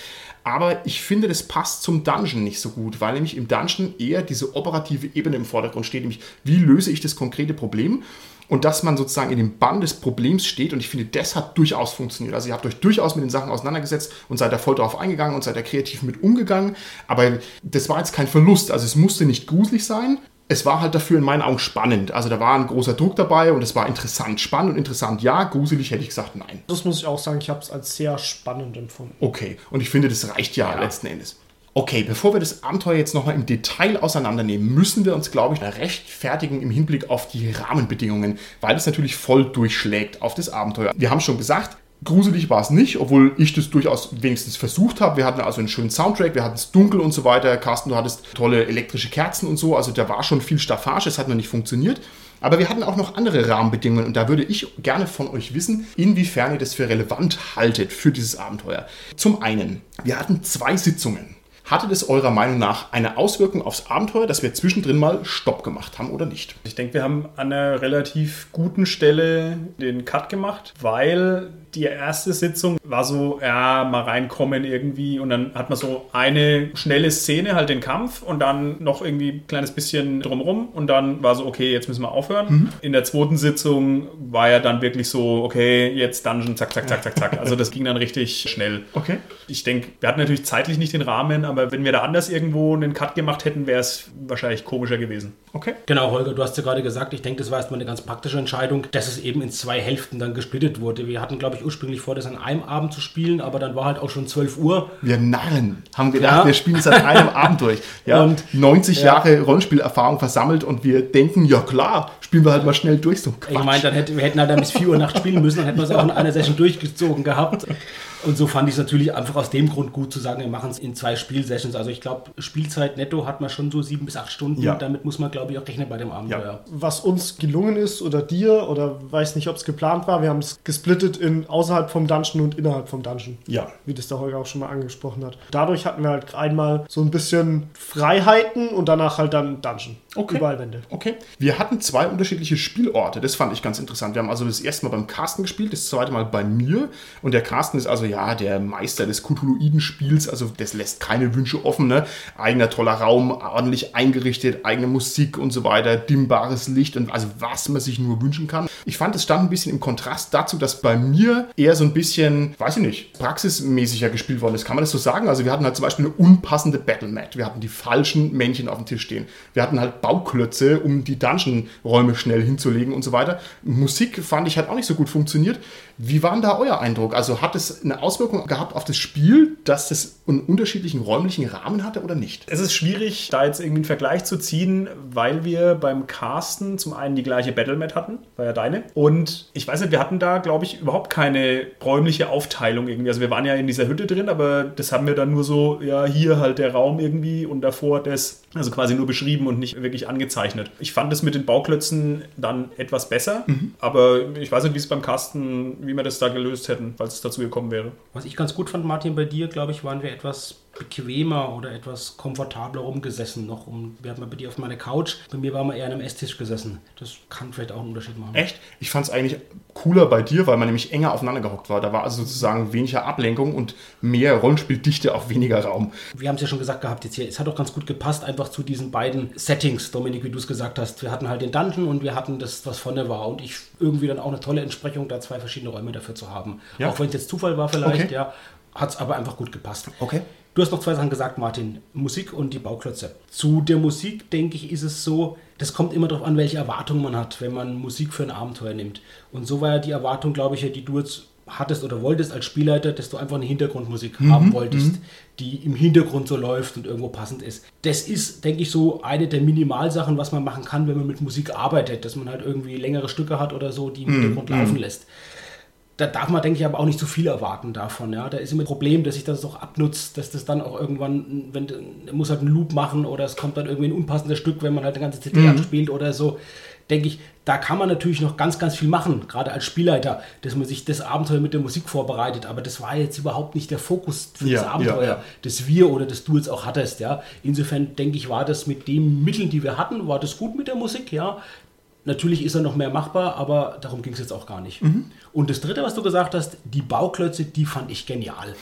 Aber ich finde, das passt zum Dungeon nicht so gut, weil nämlich im Dungeon eher diese operative Ebene im Vordergrund steht, nämlich wie löse ich das konkrete Problem und dass man sozusagen in dem Bann des Problems steht. Und ich finde, das hat durchaus funktioniert. Also ihr habt euch durchaus mit den Sachen auseinandergesetzt und seid da voll drauf eingegangen und seid da kreativ mit umgegangen. Aber das war jetzt kein Verlust. Also es musste nicht gruselig sein. Es war halt dafür in meinen Augen spannend. Also da war ein großer Druck dabei und es war interessant. Spannend und interessant, ja. Gruselig hätte ich gesagt, nein. Das muss ich auch sagen, ich habe es als sehr spannend empfunden. Okay, und ich finde, das reicht ja, letzten Endes. Okay, bevor wir das Abenteuer jetzt nochmal im Detail auseinandernehmen, müssen wir uns, glaube ich, rechtfertigen im Hinblick auf die Rahmenbedingungen, weil das natürlich voll durchschlägt auf das Abenteuer. Wir haben schon gesagt, gruselig war es nicht, obwohl ich das durchaus wenigstens versucht habe. Wir hatten also einen schönen Soundtrack, wir hatten es dunkel und so weiter. Carsten, du hattest tolle elektrische Kerzen und so, also da war schon viel Staffage, es hat noch nicht funktioniert. Aber wir hatten auch noch andere Rahmenbedingungen und da würde ich gerne von euch wissen, inwiefern ihr das für relevant haltet für dieses Abenteuer. Zum einen, wir hatten zwei Sitzungen. Hatte das eurer Meinung nach eine Auswirkung aufs Abenteuer, dass wir zwischendrin mal Stopp gemacht haben oder nicht? Ich denke, wir haben an einer relativ guten Stelle den Cut gemacht, weil die erste Sitzung war so, ja, mal reinkommen irgendwie und dann hat man so eine schnelle Szene, halt den Kampf und dann noch irgendwie ein kleines bisschen drumrum und dann war so, okay, jetzt müssen wir aufhören. Mhm. In der zweiten Sitzung war ja dann wirklich so, okay, jetzt Dungeon, zack, zack, zack, zack, zack. Also das ging dann richtig schnell. Okay. Ich denke, wir hatten natürlich zeitlich nicht den Rahmen, aber wenn wir da anders irgendwo einen Cut gemacht hätten, wäre es wahrscheinlich komischer gewesen. Okay. Genau, Holger, du hast ja gerade gesagt, ich denke, das war erstmal eine ganz praktische Entscheidung, dass es eben in zwei Hälften dann gesplittet wurde. Wir hatten, glaube ich, ursprünglich vor, das an einem Abend zu spielen, aber dann war halt auch schon 12 Uhr. Wir Narren haben gedacht, Ja. wir spielen es an einem Abend durch. Ja, Und- 90 ja. Jahre Rollenspielerfahrung versammelt und wir denken, ja klar, spielen wir halt mal schnell durch. So Ich meine, dann hätte, wir hätten halt dann bis 4 Uhr nachts spielen müssen, dann hätten wir es auch in einer Session durchgezogen gehabt. Und so fand ich es natürlich einfach aus dem Grund gut zu sagen, wir machen es in zwei Spielsessions. Also ich glaube, Spielzeit netto hat man schon so sieben bis acht Stunden. Ja. Damit muss man, glaube ich, auch rechnen bei dem Abenteuer. Was uns gelungen ist oder dir oder weiß nicht, ob es geplant war, wir haben es gesplittet in außerhalb vom Dungeon und innerhalb vom Dungeon. Ja. Wie das der Holger auch schon mal angesprochen hat. Dadurch hatten wir halt einmal so ein bisschen Freiheiten und danach halt dann Dungeon. Okay. Überall Wände. Okay. Wir hatten zwei unterschiedliche Spielorte. Das fand ich ganz interessant. Wir haben also das erste Mal beim Carsten gespielt, das zweite Mal bei mir. Und der Carsten ist also ja der Meister des Cthulhuiden-Spiels. Also das lässt keine Wünsche offen. Ne? Eigener toller Raum, ordentlich eingerichtet, eigene Musik und so weiter, dimmbares Licht und also was man sich nur wünschen kann. Ich fand, es stand ein bisschen im Kontrast dazu, dass bei mir eher so ein bisschen, weiß ich nicht, praxismäßiger gespielt worden ist. Kann man das so sagen? Also wir hatten halt zum Beispiel eine unpassende Battlemat. Wir hatten die falschen Männchen auf dem Tisch stehen. Wir hatten halt Bauklötze, um die Dungeon-Räume schnell hinzulegen und so weiter. Musik fand ich hat auch nicht so gut funktioniert. Wie war denn da euer Eindruck? Also hat es eine Auswirkung gehabt auf das Spiel, dass es einen unterschiedlichen räumlichen Rahmen hatte oder nicht? Es ist schwierig, da jetzt irgendwie einen Vergleich zu ziehen, weil wir beim Casten zum einen die gleiche Battlemat hatten, war ja deine. Und ich weiß nicht, wir hatten da, glaube ich, überhaupt keine räumliche Aufteilung irgendwie. Also wir waren ja in dieser Hütte drin, aber das haben wir dann nur so, ja, hier halt der Raum irgendwie und davor das, also quasi nur beschrieben und nicht wirklich angezeichnet. Ich fand es mit den Bauklötzen dann etwas besser, aber ich weiß nicht, wie es beim Casten, wie wir das da gelöst hätten, falls es dazu gekommen wäre. Was ich ganz gut fand, Martin, bei dir, glaube ich, waren wir etwas bequemer oder etwas komfortabler rumgesessen noch. Um, wir hatten mal bei dir auf meiner Couch, bei mir waren wir eher an einem Esstisch gesessen. Das kann vielleicht auch einen Unterschied machen. Echt? Ich fand es eigentlich cooler bei dir, weil man nämlich enger aufeinander gehockt war. Da war also sozusagen weniger Ablenkung und mehr Rollenspieldichte auf weniger Raum. Wir haben es ja schon gesagt gehabt jetzt hier, es hat auch ganz gut gepasst, einfach zu diesen beiden Settings, Dominik, wie du es gesagt hast. Wir hatten halt den Dungeon und wir hatten das, was vorne war. Und ich irgendwie dann auch eine tolle Entsprechung, da zwei verschiedene Räume dafür zu haben. Ja. Auch wenn es jetzt Zufall war vielleicht, Okay. ja, hat es aber einfach gut gepasst. Okay. Du hast noch zwei Sachen gesagt, Martin. Musik und die Bauklötze. Zu der Musik, denke ich, ist es so, das kommt immer darauf an, welche Erwartungen man hat, wenn man Musik für ein Abenteuer nimmt. Und so war ja die Erwartung, glaube ich, ja, die du jetzt hattest oder wolltest als Spielleiter, dass du einfach eine Hintergrundmusik Mhm, haben wolltest, die im Hintergrund so läuft und irgendwo passend ist. Das ist, denke ich, so eine der Minimalsachen, was man machen kann, wenn man mit Musik arbeitet, dass man halt irgendwie längere Stücke hat oder so, die im Mhm, Hintergrund laufen lässt. Da darf man, denke ich, aber auch nicht zu viel erwarten davon. Ja? Da ist immer ein Problem, dass sich das auch abnutzt, dass das dann auch irgendwann, wenn muss halt einen Loop machen oder es kommt dann irgendwie ein unpassendes Stück, wenn man halt eine ganze CD anspielt oder so. Denke ich, da kann man natürlich noch ganz, ganz viel machen, gerade als Spielleiter, dass man sich das Abenteuer mit der Musik vorbereitet. Aber das war jetzt überhaupt nicht der Fokus für Ja, das Abenteuer, ja, ja. das wir oder das du jetzt auch hattest. Ja? Insofern denke ich, war das mit den Mitteln, die wir hatten, war das gut mit der Musik, ja. Natürlich ist er noch mehr machbar, aber darum ging es jetzt auch gar nicht. Und das dritte, was du gesagt hast, die Bauklötze, die fand ich genial.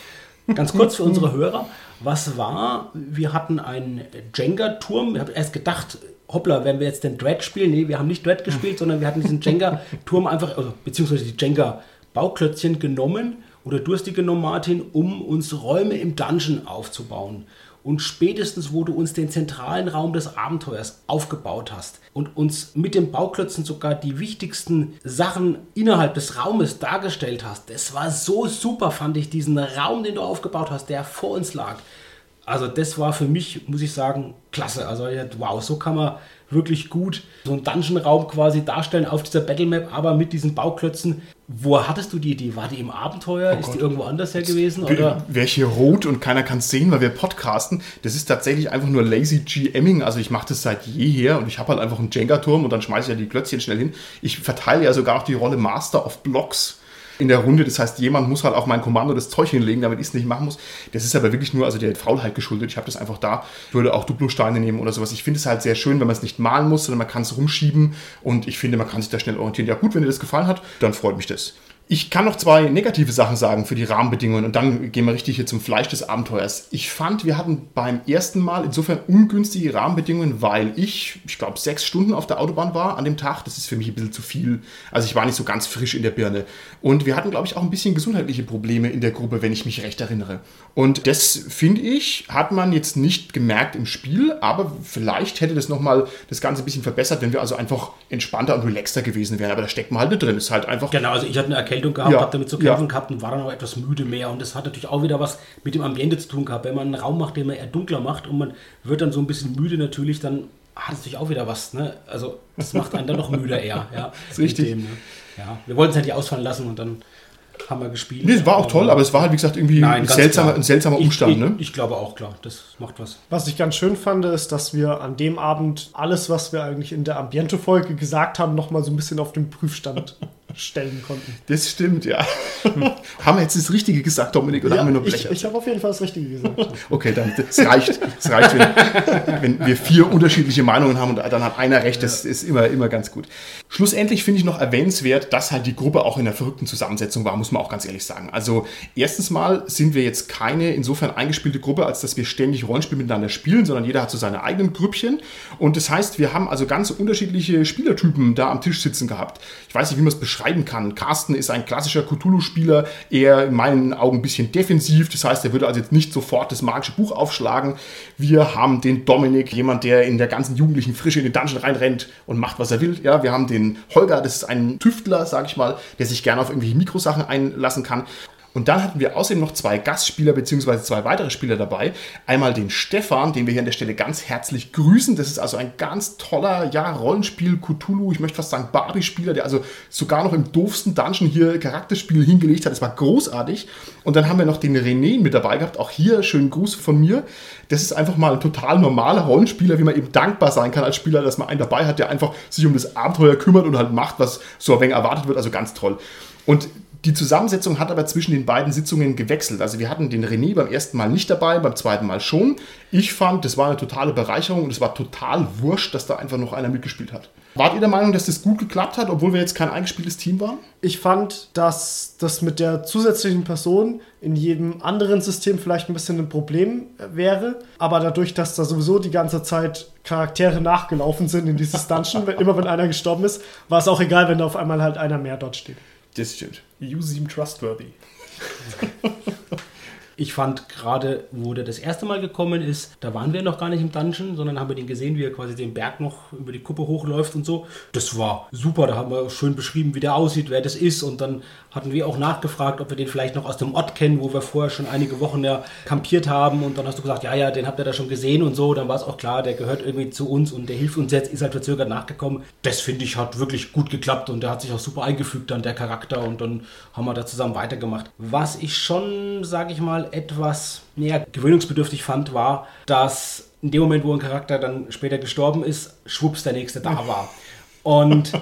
Ganz kurz für unsere Hörer. Was war? Wir hatten einen Jenga-Turm. Ich habe erst gedacht, hoppla, werden wir jetzt den Dread spielen? Nee, wir haben nicht Dread gespielt, sondern wir hatten diesen Jenga-Turm einfach, also, beziehungsweise die Jenga-Bauklötzchen genommen oder du hast die genommen, Martin, um uns Räume im Dungeon aufzubauen. Und spätestens, wo du uns den zentralen Raum des Abenteuers aufgebaut hast und uns mit den Bauklötzen sogar die wichtigsten Sachen innerhalb des Raumes dargestellt hast, das war so super, fand ich, diesen Raum, den du aufgebaut hast, der vor uns lag. Also das war für mich, muss ich sagen, klasse. Also wow, so kann man wirklich gut so einen Dungeon-Raum quasi darstellen auf dieser Battlemap, aber mit diesen Bauklötzen. Wo hattest du die Idee? War die im Abenteuer? Ist die irgendwo anders her gewesen? Oder? Wäre ich hier rot und keiner kann es sehen, weil wir podcasten. Das ist tatsächlich einfach nur lazy GMing. Also ich mache das seit jeher und ich habe halt einfach einen Jenga-Turm und dann schmeiße ich ja die Klötzchen schnell hin. Ich verteile ja sogar noch die Rolle Master of Blocks in der Runde. Das heißt, jemand muss halt auf mein Kommando das Zeug hinlegen, damit ich es nicht machen muss. Das ist aber wirklich nur also der Faulheit geschuldet. Ich habe das einfach da. Ich würde auch Duplo-Steine nehmen oder sowas. Ich finde es halt sehr schön, wenn man es nicht malen muss, sondern man kann es rumschieben und ich finde, man kann sich da schnell orientieren. Ja gut, wenn dir das gefallen hat, dann freut mich das. Ich kann noch zwei negative Sachen sagen für die Rahmenbedingungen und dann gehen wir richtig hier zum Fleisch des Abenteuers. Ich fand, wir hatten beim ersten Mal insofern ungünstige Rahmenbedingungen, weil ich, ich glaube, sechs Stunden auf der Autobahn war an dem Tag. Das ist für mich ein bisschen zu viel. Also ich war nicht so ganz frisch in der Birne. Und wir hatten, glaube ich, auch ein bisschen gesundheitliche Probleme in der Gruppe, wenn ich mich recht erinnere. Und das, finde ich, hat man jetzt nicht gemerkt im Spiel, aber vielleicht hätte das nochmal das Ganze ein bisschen verbessert, wenn wir also einfach entspannter und relaxter gewesen wären. Aber da steckt man halt drin. Ist halt einfach Genau, also ich hatte eine Erkältung gehabt, Ja, habe damit zu kämpfen ja. gehabt und war dann auch etwas müde mehr. Und das hat natürlich auch wieder was mit dem Ambiente zu tun gehabt. Wenn man einen Raum macht, den man eher dunkler macht und man wird dann so ein bisschen müde natürlich, dann hat es natürlich auch wieder was. Ne? Also das macht einen dann noch müder eher. Ja, richtig. Dem, ne? ja. Wir wollten es halt nicht ausfallen lassen und dann haben wir gespielt. Nee, es war auch toll, aber es war halt, wie gesagt, irgendwie Nein, ein, seltsamer, ein seltsamer Umstand. ich, ich, ne? ich glaube auch, klar. Das macht was. Was ich ganz schön fand, ist, dass wir an dem Abend alles, was wir eigentlich in der Ambiente-Folge gesagt haben, nochmal so ein bisschen auf den Prüfstand stellen konnten. Das stimmt, ja. haben wir jetzt das Richtige gesagt, Dominik, oder haben wir nur ich Blecher? ich habe auf jeden Fall das Richtige gesagt. Okay, dann es reicht. Es reicht, wenn, wenn wir vier unterschiedliche Meinungen haben und dann hat einer recht. Das ist immer, immer ganz gut. Schlussendlich finde ich noch erwähnenswert, dass halt die Gruppe auch in einer verrückten Zusammensetzung war, muss man auch ganz ehrlich sagen. Also erstens mal sind wir jetzt keine insofern eingespielte Gruppe, als dass wir ständig Rollenspiel miteinander spielen, sondern jeder hat so seine eigenen Grüppchen. Und das heißt, wir haben also ganz unterschiedliche Spielertypen da am Tisch sitzen gehabt. Ich weiß nicht, wie man es beschreiben kann. Carsten ist ein klassischer Cthulhu-Spieler, eher in meinen Augen ein bisschen defensiv. Das heißt, er würde also jetzt nicht sofort das magische Buch aufschlagen. Wir haben den Dominik, jemand, der in der ganzen jugendlichen Frische in den Dungeon reinrennt und macht, was er will. Ja, wir haben den Holger, das ist ein Tüftler, sag ich mal, der sich gerne auf irgendwelche Mikrosachen einlassen kann. Und dann hatten wir außerdem noch zwei Gastspieler bzw. zwei weitere Spieler dabei. Einmal den Stefan, den wir hier an der Stelle ganz herzlich grüßen. Das ist also ein ganz toller, ja, Rollenspiel, Cthulhu, ich möchte fast sagen Barbie-Spieler, der also sogar noch im doofsten Dungeon hier Charakterspiel hingelegt hat. Das war großartig. Und dann haben wir noch den René mit dabei gehabt. Auch hier schönen Gruß von mir. Das ist einfach mal ein total normaler Rollenspieler, wie man eben dankbar sein kann als Spieler, dass man einen dabei hat, der einfach sich um das Abenteuer kümmert und halt macht, was so ein wenig erwartet wird. Also ganz toll. Und die Zusammensetzung hat aber zwischen den beiden Sitzungen gewechselt. Also wir hatten den René beim ersten Mal nicht dabei, beim zweiten Mal schon. Ich fand, das war eine totale Bereicherung und es war total wurscht, dass da einfach noch einer mitgespielt hat. Wart ihr der Meinung, dass das gut geklappt hat, obwohl wir jetzt kein eingespieltes Team waren? Ich fand, dass das mit der zusätzlichen Person in jedem anderen System vielleicht ein bisschen ein Problem wäre. Aber dadurch, dass da sowieso die ganze Zeit Charaktere nachgelaufen sind in dieses Dungeon, immer wenn einer gestorben ist, war es auch egal, wenn da auf einmal halt einer mehr dort steht. Das stimmt. You seem trustworthy. Ich fand gerade, wo der das erste Mal gekommen ist, da waren wir noch gar nicht im Dungeon, sondern haben wir den gesehen, wie er quasi den Berg noch über die Kuppe hochläuft und so. Das war super. Da haben wir schön beschrieben, wie der aussieht, wer das ist. Und dann hatten wir auch nachgefragt, ob wir den vielleicht noch aus dem Ort kennen, wo wir vorher schon einige Wochen ja kampiert haben. Und dann hast du gesagt, ja, ja, den habt ihr da schon gesehen und so. Dann war es auch klar, der gehört irgendwie zu uns und der hilft uns jetzt, ist halt verzögert nachgekommen. Das finde ich hat wirklich gut geklappt und der hat sich auch super eingefügt dann der Charakter und dann haben wir da zusammen weitergemacht. Was ich schon, sage ich mal, etwas mehr gewöhnungsbedürftig fand, war, dass in dem Moment, wo ein Charakter dann später gestorben ist, schwupps der nächste da war. Und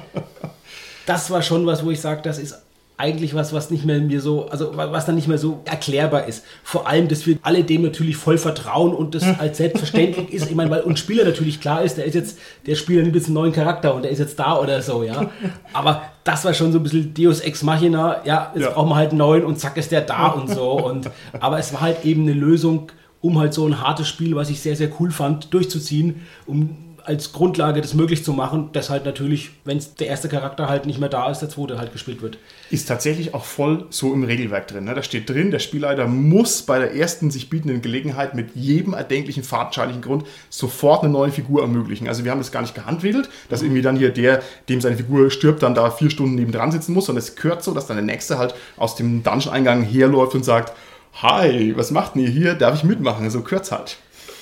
das war schon was, wo ich sage, das ist eigentlich was, was nicht mehr mir so, also was dann nicht mehr so erklärbar ist. Vor allem, dass wir alle dem natürlich voll vertrauen und das als selbstverständlich ist. Ich meine, weil uns Spieler natürlich klar ist, der ist jetzt, der Spieler nimmt jetzt einen neuen Charakter und der ist jetzt da oder so, ja. Aber das war schon so ein bisschen Deus Ex Machina, ja, jetzt Ja. brauchen wir halt einen neuen und zack ist der da und so. Und, aber es war halt eben eine Lösung, um halt so ein hartes Spiel, was ich sehr, sehr cool fand, durchzuziehen, um als Grundlage das möglich zu machen, dass halt natürlich, wenn der erste Charakter halt nicht mehr da ist, der zweite halt gespielt wird. Ist tatsächlich auch voll so im Regelwerk drin. Ne? Da steht drin, der Spielleiter muss bei der ersten sich bietenden Gelegenheit mit jedem erdenklichen fadenscheinlichen Grund sofort eine neue Figur ermöglichen. Also wir haben das gar nicht gehandwickelt, dass irgendwie dann hier der, dem seine Figur stirbt, dann da vier Stunden nebendran sitzen muss, sondern es gehört so, dass dann der Nächste halt aus dem Dungeon-Eingang herläuft und sagt, Hi, was macht ihr hier? Darf ich mitmachen? So kürzt halt.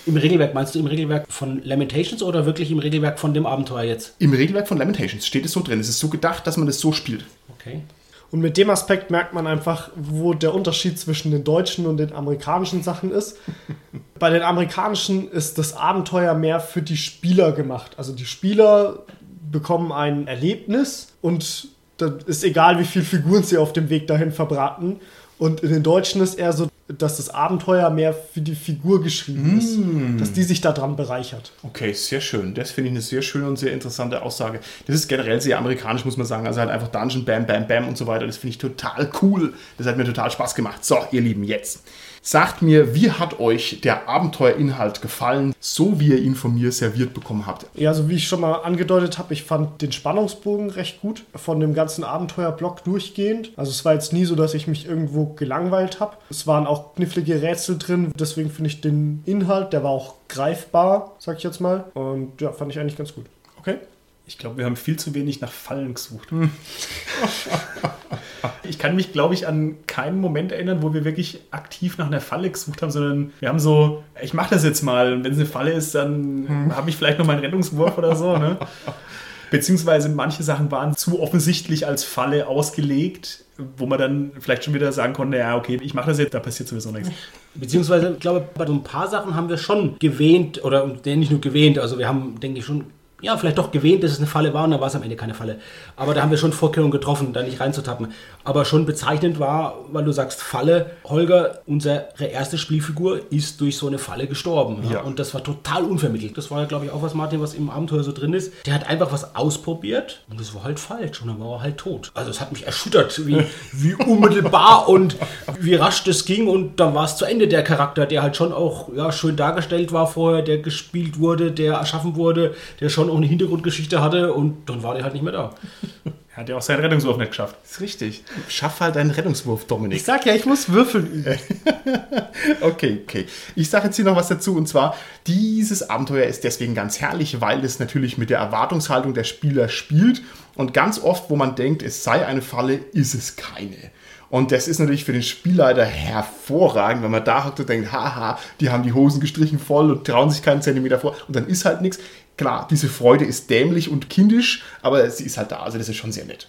Im Regelwerk, meinst du im Regelwerk von Lamentations oder wirklich im Regelwerk von dem Abenteuer jetzt? Im Regelwerk von Lamentations steht es so drin. Es ist so gedacht, dass man das so spielt. Okay. Und mit dem Aspekt merkt man einfach, wo der Unterschied zwischen den deutschen und den amerikanischen Sachen ist. Bei den amerikanischen ist das Abenteuer mehr für die Spieler gemacht. Also die Spieler bekommen ein Erlebnis und dann ist egal, wie viele Figuren sie auf dem Weg dahin verbraten. Und in den Deutschen ist eher so, dass das Abenteuer mehr für die Figur geschrieben ist. Dass die sich daran bereichert. Okay, sehr schön. Das finde ich eine sehr schöne und sehr interessante Aussage. Das ist generell sehr amerikanisch, muss man sagen. Also halt einfach Dungeon, Bam, Bam, Bam und so weiter. Das finde ich total cool. Das hat mir total Spaß gemacht. So, ihr Lieben, jetzt. Sagt mir, wie hat euch der Abenteuerinhalt gefallen, so wie ihr ihn von mir serviert bekommen habt? Ja, also wie ich schon mal angedeutet habe, ich fand den Spannungsbogen recht gut von dem ganzen Abenteuerblock durchgehend. Also es war jetzt nie so, dass ich mich irgendwo gelangweilt habe. Es waren auch knifflige Rätsel drin, deswegen finde ich den Inhalt, der war auch greifbar, sag ich jetzt mal. Und ja, fand ich eigentlich ganz gut. Okay. Ich glaube, wir haben viel zu wenig nach Fallen gesucht. ich kann mich, glaube ich, an keinen Moment erinnern, wo wir wirklich aktiv nach einer Falle gesucht haben, sondern wir haben so, ich mache das jetzt mal. Und wenn es eine Falle ist, dann habe ich vielleicht noch meinen Rettungswurf oder so. Ne? Beziehungsweise manche Sachen waren zu offensichtlich als Falle ausgelegt, wo man dann vielleicht schon wieder sagen konnte, ja, okay, ich mache das jetzt, da passiert sowieso nichts. Beziehungsweise, ich glaube, bei so ein paar Sachen haben wir schon gewähnt, oder nicht nur gewähnt, also wir haben, denke ich, schon, ja, vielleicht doch gewähnt, dass es eine Falle war und dann war es am Ende keine Falle. Aber da haben wir schon Vorkehrungen getroffen, da nicht reinzutappen. Aber schon bezeichnend war, weil du sagst Falle, Holger, unsere erste Spielfigur, ist durch so eine Falle gestorben. Ja? Ja. Und das war total unvermittelt. Das war ja, glaube ich, auch was, Martin, was im Abenteuer so drin ist. Der hat einfach was ausprobiert und das war halt falsch und dann war er halt tot. Also es hat mich erschüttert, wie, wie unmittelbar und wie rasch das ging und dann war es zu Ende der Charakter, der halt schon auch ja, schön dargestellt war vorher, der gespielt wurde, der erschaffen wurde, der schon auch eine Hintergrundgeschichte hatte und dann war der halt nicht mehr da. Er hat ja auch seinen Rettungswurf nicht geschafft. Das ist richtig. Schaff halt deinen Rettungswurf, Dominik. Ich sag ja, ich muss würfeln üben. Okay, okay. Ich sage jetzt hier noch was dazu und zwar, dieses Abenteuer ist deswegen ganz herrlich, weil es natürlich mit der Erwartungshaltung der Spieler spielt und ganz oft, wo man denkt, es sei eine Falle, ist es keine. Und das ist natürlich für den Spielleiter hervorragend, wenn man da hockt und denkt, haha, die haben die Hosen gestrichen voll und trauen sich keinen Zentimeter vor und dann ist halt nichts. Klar, diese Freude ist dämlich und kindisch, aber sie ist halt da, also das ist schon sehr nett.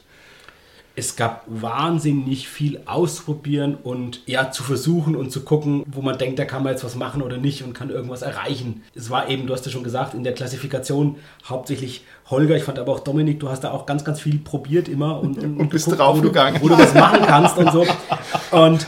es gab wahnsinnig viel ausprobieren und ja, zu versuchen und zu gucken, wo man denkt, da kann man jetzt was machen oder nicht und kann irgendwas erreichen. Es war eben, du hast ja schon gesagt, in der Klassifikation hauptsächlich Holger, ich fand aber auch Dominik, du hast da auch ganz, ganz viel probiert immer und, und, Und bist geguckt, draufgegangen. Wo du, wo du was machen kannst und so. Und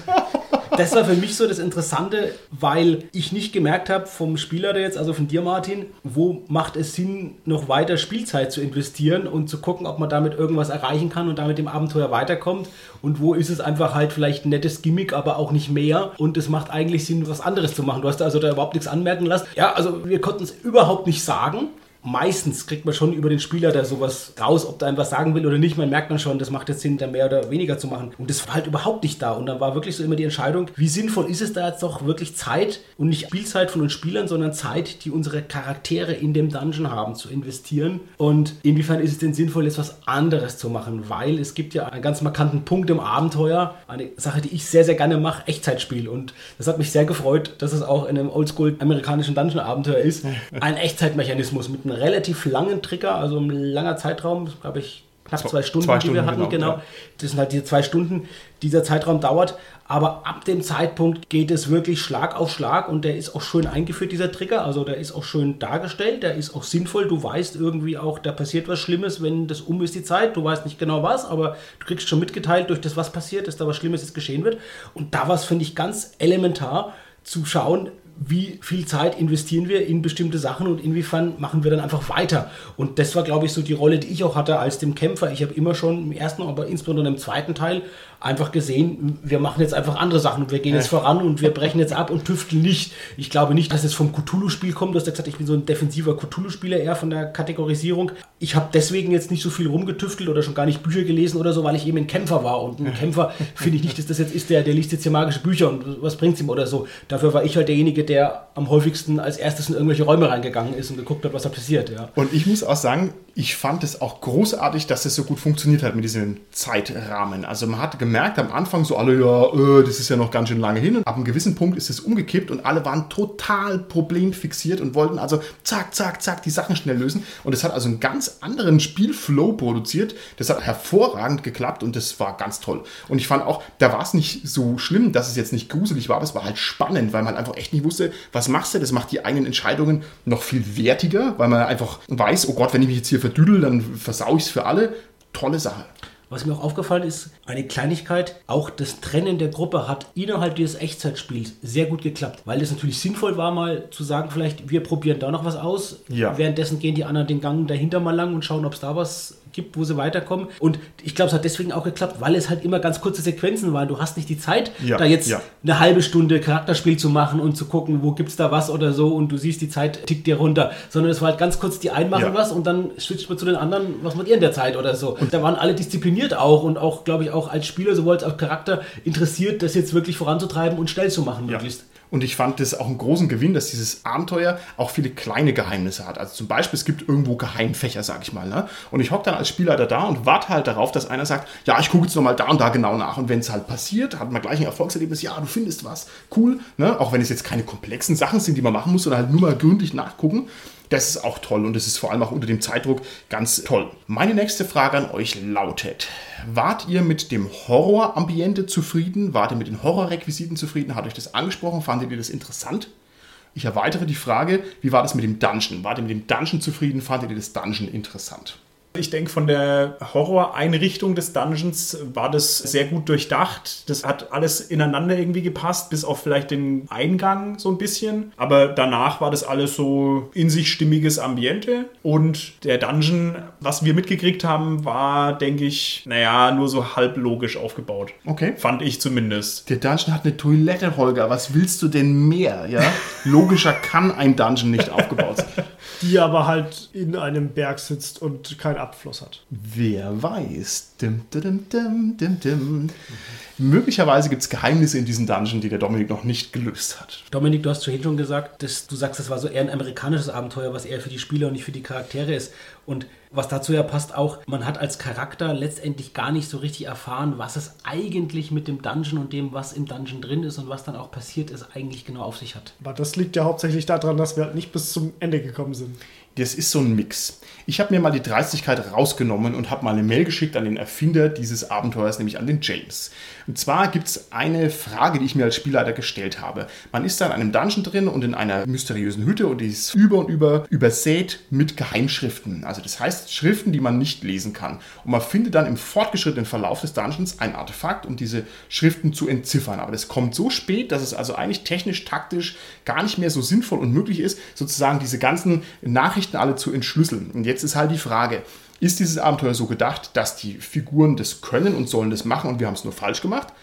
das war für mich so das Interessante, weil ich nicht gemerkt habe vom Spieler jetzt, also von dir Martin, wo macht es Sinn, noch weiter Spielzeit zu investieren und zu gucken, ob man damit irgendwas erreichen kann und damit dem Abenteuer weiterkommt und wo ist es einfach halt vielleicht ein nettes Gimmick, aber auch nicht mehr und es macht eigentlich Sinn, was anderes zu machen. Du hast also da überhaupt nichts anmerken lassen. Ja, also wir konnten es überhaupt nicht sagen. Meistens kriegt man schon über den Spieler da sowas raus, ob der einem was sagen will oder nicht. Man merkt dann schon, das macht jetzt Sinn, da mehr oder weniger zu machen. Und das war halt überhaupt nicht da. Und dann war wirklich so immer die Entscheidung, wie sinnvoll ist es da jetzt doch wirklich Zeit und nicht Spielzeit von uns Spielern, sondern Zeit, die unsere Charaktere in dem Dungeon haben, zu investieren. Und inwiefern ist es denn sinnvoll, jetzt was anderes zu machen? Weil es gibt ja einen ganz markanten Punkt im Abenteuer, eine Sache, die ich sehr, sehr gerne mache, Echtzeitspiel. Und das hat mich sehr gefreut, dass es auch in einem oldschool amerikanischen Dungeon-Abenteuer ist. Ein Echtzeitmechanismus mit einem relativ langen Trigger, also ein langer Zeitraum, glaube ich, knapp zwei Stunden, zwei die wir Stunden, hatten, genau, genau. ja. Das sind halt diese zwei Stunden, dieser Zeitraum dauert. Aber ab dem Zeitpunkt geht es wirklich Schlag auf Schlag und der ist auch schön eingeführt, dieser Trigger. Also der ist auch schön dargestellt, der ist auch sinnvoll. Du weißt irgendwie auch, da passiert was Schlimmes, wenn das um ist die Zeit. Du weißt nicht genau was, aber du kriegst schon mitgeteilt durch das, was passiert, dass da was Schlimmes jetzt geschehen wird. Und da war es, finde ich, ganz elementar zu schauen, wie viel Zeit investieren wir in bestimmte Sachen und inwiefern machen wir dann einfach weiter. Und das war, glaube ich, so die Rolle, die ich auch hatte als dem Kämpfer. Ich habe immer schon im ersten, aber insbesondere im zweiten Teil einfach gesehen, wir machen jetzt einfach andere Sachen und wir gehen jetzt voran und wir brechen jetzt ab und tüfteln nicht. Ich glaube nicht, dass es vom Cthulhu-Spiel kommt. Du hast ja gesagt, ich bin so ein defensiver Cthulhu-Spieler eher von der Kategorisierung. Ich habe deswegen jetzt nicht so viel rumgetüftelt oder schon gar nicht Bücher gelesen oder so, weil ich eben ein Kämpfer war. Und ein Kämpfer finde ich nicht, dass das jetzt ist, der, der liest jetzt hier magische Bücher und was bringt's ihm oder so. Dafür war ich halt derjenige, der am häufigsten als erstes in irgendwelche Räume reingegangen ist und geguckt hat, was da passiert. Ja. Und ich muss auch sagen, ich fand es auch großartig, dass es so gut funktioniert hat mit diesem Zeitrahmen. Also man hat gemerkt am Anfang so alle, ja, äh, das ist ja noch ganz schön lange hin. Und ab einem gewissen Punkt ist es umgekippt und alle waren total problemfixiert und wollten also zack, zack, zack die Sachen schnell lösen. Und es hat also einen ganz anderen Spielflow produziert. Das hat hervorragend geklappt und das war ganz toll. Und ich fand auch, da war es nicht so schlimm, dass es jetzt nicht gruselig war, aber es war halt spannend, weil man einfach echt nicht wusste, was machst du. Das macht die eigenen Entscheidungen noch viel wertiger, weil man einfach weiß, oh Gott, wenn ich mich jetzt hier verdüdel, dann versau ich es für alle. Tolle Sache. Was mir auch aufgefallen ist, eine Kleinigkeit, auch das Trennen der Gruppe hat innerhalb dieses Echtzeitspiels sehr gut geklappt, weil es natürlich sinnvoll war, mal zu sagen, vielleicht wir probieren da noch was aus. Ja. Währenddessen gehen die anderen den Gang dahinter mal lang und schauen, ob es da was gibt, wo sie weiterkommen. Und ich glaube, es hat deswegen auch geklappt, weil es halt immer ganz kurze Sequenzen waren. Du hast nicht die Zeit, Ja, da jetzt ja. eine halbe Stunde Charakterspiel zu machen und zu gucken, wo gibt es da was oder so und du siehst, die Zeit tickt dir runter. Sondern es war halt ganz kurz, die einen machen Ja. was und dann switcht man zu den anderen, was macht ihr in der Zeit oder so. Und da waren alle diszipliniert auch und auch, glaube ich, auch als Spieler, sowohl als auch Charakter interessiert, das jetzt wirklich voranzutreiben und schnell zu machen, möglichst. Und ich fand das auch einen großen Gewinn, dass dieses Abenteuer auch viele kleine Geheimnisse hat. Also zum Beispiel, es gibt irgendwo Geheimfächer, sag ich mal. Ne? Und ich hocke dann als Spielleiter da und warte halt darauf, dass einer sagt, ja, ich gucke jetzt nochmal da und da genau nach. Und wenn es halt passiert, hat man gleich ein Erfolgserlebnis, ja, du findest was, cool. Ne? Auch wenn es jetzt keine komplexen Sachen sind, die man machen muss, sondern halt nur mal gründlich nachgucken. Das ist auch toll und das ist vor allem auch unter dem Zeitdruck ganz toll. Meine nächste Frage an euch lautet: Wart ihr mit dem Horrorambiente zufrieden? Wart ihr mit den Horrorrequisiten zufrieden? Hat euch das angesprochen? Fandet ihr das interessant? Ich erweitere die Frage: Wie war das mit dem Dungeon? Wart ihr mit dem Dungeon zufrieden? Fandet ihr das Dungeon interessant? Ich denke, von der Horror-Einrichtung des Dungeons war das sehr gut durchdacht. Das hat alles ineinander irgendwie gepasst, bis auf vielleicht den Eingang so ein bisschen. Aber danach war das alles so in sich stimmiges Ambiente. Und der Dungeon, was wir mitgekriegt haben, war, denke ich, naja, nur so halb logisch aufgebaut. Okay. Fand ich zumindest. Der Dungeon hat eine Toilette, Holger. Was willst du denn mehr? Ja? Logischer kann ein Dungeon nicht aufgebaut sein. Die aber halt in einem Berg sitzt und keinen Abfluss hat. Wer weiß. Dim, dim, dim, dim, dim. Möglicherweise gibt es Geheimnisse in diesem Dungeon, die der Dominik noch nicht gelöst hat. Dominik, du hast vorhin schon gesagt, dass du sagst, das war so eher ein amerikanisches Abenteuer, was eher für die Spieler und nicht für die Charaktere ist. Und was dazu ja passt auch, man hat als Charakter letztendlich gar nicht so richtig erfahren, was es eigentlich mit dem Dungeon und dem, was im Dungeon drin ist und was dann auch passiert ist, eigentlich genau auf sich hat. Aber das liegt ja hauptsächlich daran, dass wir halt nicht bis zum Ende gekommen sind. Das ist so ein Mix. Ich habe mir mal die Dreistigkeit rausgenommen und habe mal eine Mail geschickt an den Erfinder dieses Abenteuers, nämlich an den James. Und zwar gibt es eine Frage, die ich mir als Spielleiter gestellt habe. Man ist da in einem Dungeon drin und in einer mysteriösen Hütte und die ist über und über übersät mit Geheimschriften. Also das heißt Schriften, die man nicht lesen kann. Und man findet dann im fortgeschrittenen Verlauf des Dungeons ein Artefakt, um diese Schriften zu entziffern. Aber das kommt so spät, dass es also eigentlich technisch, taktisch gar nicht mehr so sinnvoll und möglich ist, sozusagen diese ganzen Nachrichten alle zu entschlüsseln. Und jetzt ist halt die Frage, ist dieses Abenteuer so gedacht, dass die Figuren das können und sollen das machen und wir haben es nur falsch gemacht?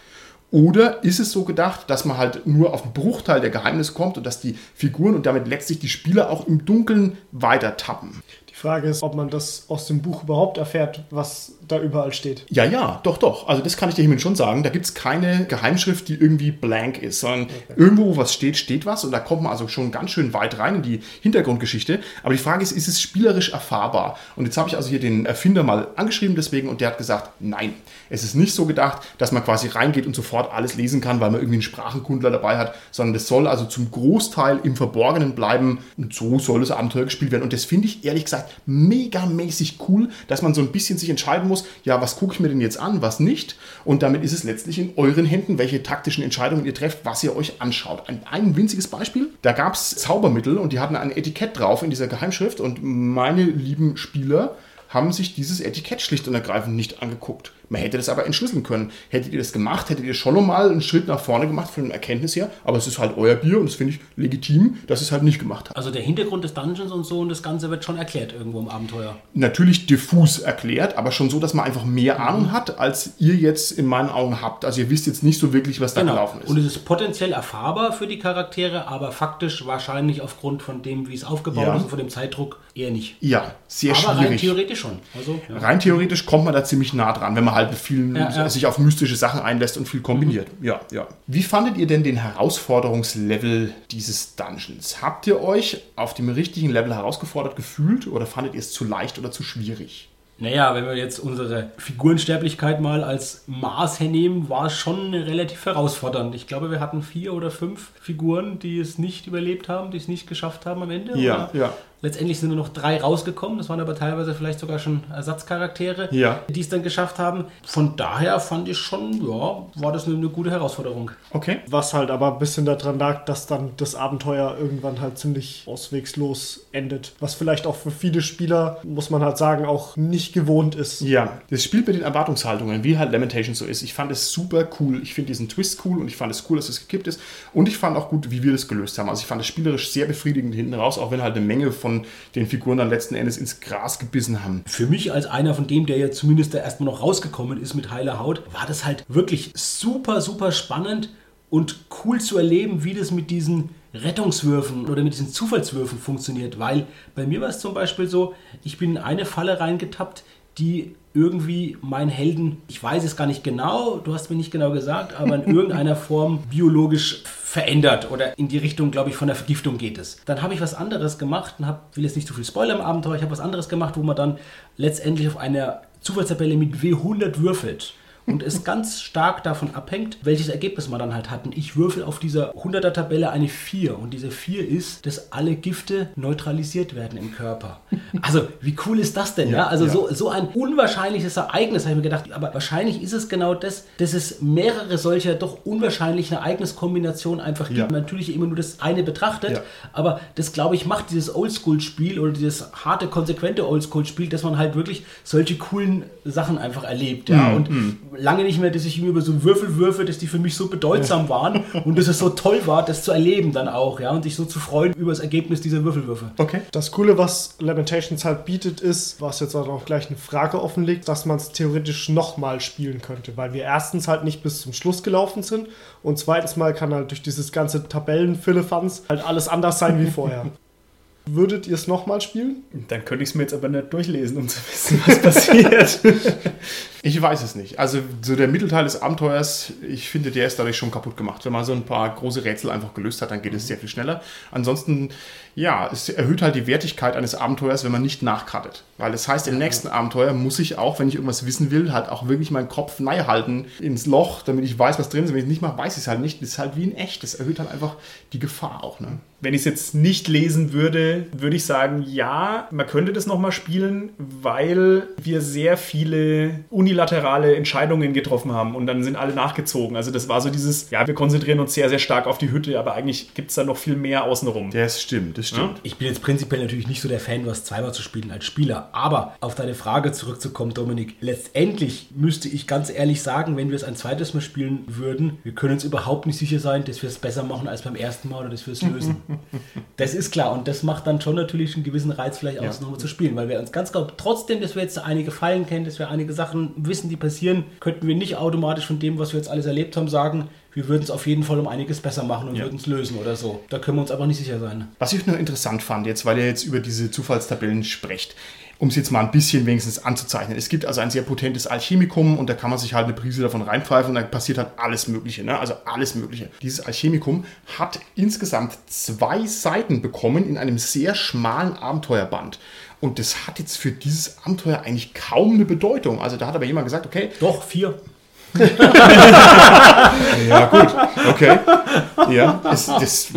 Oder ist es so gedacht, dass man halt nur auf einen Bruchteil der Geheimnisse kommt und dass die Figuren und damit letztlich die Spieler auch im Dunkeln weiter tappen? Die Frage ist, ob man das aus dem Buch überhaupt erfährt, was da überall steht. Ja, ja, doch, doch. Also das kann ich dir hiermit schon sagen. Da gibt es keine Geheimschrift, die irgendwie blank ist, sondern okay. irgendwo, wo was steht, steht was. Und da kommt man also schon ganz schön weit rein in die Hintergrundgeschichte. Aber die Frage ist, ist es spielerisch erfahrbar? Und jetzt habe ich also hier den Erfinder mal angeschrieben deswegen und der hat gesagt, nein, es ist nicht so gedacht, dass man quasi reingeht und sofort alles lesen kann, weil man irgendwie einen Sprachenkundler dabei hat, sondern das soll also zum Großteil im Verborgenen bleiben. Und so soll das Abenteuer gespielt werden. Und das finde ich ehrlich gesagt megamäßig cool, dass man so ein bisschen sich entscheiden muss, muss, ja, was gucke ich mir denn jetzt an, was nicht? Und damit ist es letztlich in euren Händen, welche taktischen Entscheidungen ihr trefft, was ihr euch anschaut. Ein, ein winziges Beispiel, da gab es Zaubermittel und die hatten ein Etikett drauf in dieser Geheimschrift und meine lieben Spieler haben sich dieses Etikett schlicht und ergreifend nicht angeguckt. Man hätte das aber entschlüsseln können. Hättet ihr das gemacht, hättet ihr schon nochmal einen Schritt nach vorne gemacht von der Erkenntnis her, aber es ist halt euer Bier und das finde ich legitim, dass es halt nicht gemacht hat. Also der Hintergrund des Dungeons und so und das Ganze wird schon erklärt irgendwo im Abenteuer. Natürlich diffus erklärt, aber schon so, dass man einfach mehr Ahnung hat, als ihr jetzt in meinen Augen habt. Also ihr wisst jetzt nicht so wirklich, was da genau. gelaufen ist. Und es ist potenziell erfahrbar für die Charaktere, aber faktisch wahrscheinlich aufgrund von dem, wie es aufgebaut ja. ist und von dem Zeitdruck eher nicht. Ja, sehr aber schwierig. rein theoretisch schon. Also, ja. Rein theoretisch kommt man da ziemlich nah dran, wenn man halt mit vielen ja ja. sich auf mystische Sachen einlässt und viel kombiniert. Mhm. Ja, ja. Wie fandet ihr denn den Herausforderungslevel dieses Dungeons? Habt ihr euch auf dem richtigen Level herausgefordert gefühlt oder fandet ihr es zu leicht oder zu schwierig? Naja, wenn wir jetzt unsere Figurensterblichkeit mal als Maß hernehmen, war es schon relativ herausfordernd. Ich glaube, wir hatten vier oder fünf Figuren, die es nicht überlebt haben, die es nicht geschafft haben am Ende. Ja, ja. Letztendlich sind nur noch drei rausgekommen. Das waren aber teilweise vielleicht sogar schon Ersatzcharaktere, ja. die es dann geschafft haben. Von daher fand ich schon, ja, war das eine, eine, gute Herausforderung. Okay. Was halt aber ein bisschen daran lag, dass dann das Abenteuer irgendwann halt ziemlich auswegslos endet. Was vielleicht auch für viele Spieler, muss man halt sagen, auch nicht gewohnt ist. Ja, das spielt mit den Erwartungshaltungen, wie halt Lamentation so ist. Ich fand es super cool. Ich finde diesen Twist cool und ich fand es cool, dass es gekippt ist. Und ich fand auch gut, wie wir das gelöst haben. Also ich fand es spielerisch sehr befriedigend hinten raus, auch wenn halt eine Menge von von den Figuren dann letzten Endes ins Gras gebissen haben. Für mich als einer von dem, der ja zumindest da erstmal noch rausgekommen ist mit heiler Haut, war das halt wirklich super, super spannend und cool zu erleben, wie das mit diesen Rettungswürfen oder mit diesen Zufallswürfen funktioniert. Weil bei mir war es zum Beispiel so, ich bin in eine Falle reingetappt, die irgendwie meinen Helden, ich weiß es gar nicht genau, du hast mir nicht genau gesagt, aber in irgendeiner Form biologisch verändert oder in die Richtung, glaube ich, von der Vergiftung geht es. Dann habe ich was anderes gemacht und habe, will jetzt nicht zu viel Spoiler im Abenteuer, ich habe was anderes gemacht, wo man dann letztendlich auf einer Zufallstabelle mit W100 würfelt und es ganz stark davon abhängt, welches Ergebnis man dann halt hat. Und ich würfel auf dieser 100er Tabelle eine 4 und diese 4 ist, dass alle Gifte neutralisiert werden im Körper. Also, wie cool ist das denn? Ja, ja? Also, ja. So, so ein unwahrscheinliches Ereignis, habe ich mir gedacht, aber wahrscheinlich ist es genau das, dass es mehrere solcher doch unwahrscheinlichen Ereigniskombinationen einfach gibt. Ja. Natürlich immer nur das eine betrachtet, aber das, glaube ich, macht dieses Oldschool-Spiel oder dieses harte, konsequente Oldschool-Spiel, dass man halt wirklich solche coolen Sachen einfach erlebt. Ja? Mhm. Und mhm lange nicht mehr, dass ich mir über so Würfel würfe, dass die für mich so bedeutsam ja. waren und dass es so toll war, das zu erleben dann auch, ja, und sich so zu freuen über das Ergebnis dieser Würfelwürfe. Okay. Das Coole, was Lamentations halt bietet, ist, was jetzt auch gleich eine Frage offenlegt, dass man es theoretisch nochmal spielen könnte, weil wir erstens halt nicht bis zum Schluss gelaufen sind und zweitens mal kann halt durch dieses ganze Tabellenfillefanz halt alles anders sein wie vorher. Würdet ihr es nochmal spielen? Dann könnte ich es mir jetzt aber nicht durchlesen, um zu wissen, was passiert. ich weiß es nicht. Also so der Mittelteil des Abenteuers, ich finde, der ist dadurch schon kaputt gemacht. Wenn man so ein paar große Rätsel einfach gelöst hat, dann geht es sehr viel schneller. Ansonsten, ja, es erhöht halt die Wertigkeit eines Abenteuers, wenn man nicht nachkartet. Weil das heißt, im nächsten Abenteuer muss ich auch, wenn ich irgendwas wissen will, halt auch wirklich meinen Kopf nahe halten ins Loch, damit ich weiß, was drin ist. Wenn ich es nicht mache, weiß ich es halt nicht. Das ist halt wie in echt. Das erhöht halt einfach die Gefahr auch. Ne? Wenn ich es jetzt nicht lesen würde, würde ich sagen, ja, man könnte das nochmal spielen, weil wir sehr viele unilaterale Entscheidungen getroffen haben und dann sind alle nachgezogen. Also das war so dieses, ja, wir konzentrieren uns sehr, sehr stark auf die Hütte, aber eigentlich gibt es da noch viel mehr außenrum. Das stimmt, das stimmt. Ja? Ich bin jetzt prinzipiell natürlich nicht so der Fan, was zweimal zu spielen als Spieler, aber auf deine Frage zurückzukommen, Dominik, letztendlich müsste ich ganz ehrlich sagen, wenn wir es ein zweites Mal spielen würden, wir können uns überhaupt nicht sicher sein, dass wir es besser machen als beim ersten Mal oder dass wir es lösen. das ist klar und das macht dann schon natürlich einen gewissen Reiz vielleicht aus, nochmal zu spielen, weil wir uns ganz genau, trotzdem, dass wir jetzt einige Fallen kennen, dass wir einige Sachen wissen, die passieren, könnten wir nicht automatisch von dem, was wir jetzt alles erlebt haben, sagen, wir würden es auf jeden Fall um einiges besser machen und Ja. würden es lösen oder so. Da können wir uns aber nicht sicher sein. Was ich nur interessant fand, jetzt, weil ihr jetzt über diese Zufallstabellen sprecht, um es jetzt mal ein bisschen wenigstens anzuzeichnen. Es gibt also ein sehr potentes Alchemikum und da kann man sich halt eine Prise davon reinpfeifen und dann passiert halt alles Mögliche, ne? also alles Mögliche. Dieses Alchemikum hat insgesamt zwei Seiten bekommen in einem sehr schmalen Abenteuerband. Und das hat jetzt für dieses Abenteuer eigentlich kaum eine Bedeutung. Also da hat aber jemand gesagt, okay, Doch, vier. ja gut, okay, ja, das, das,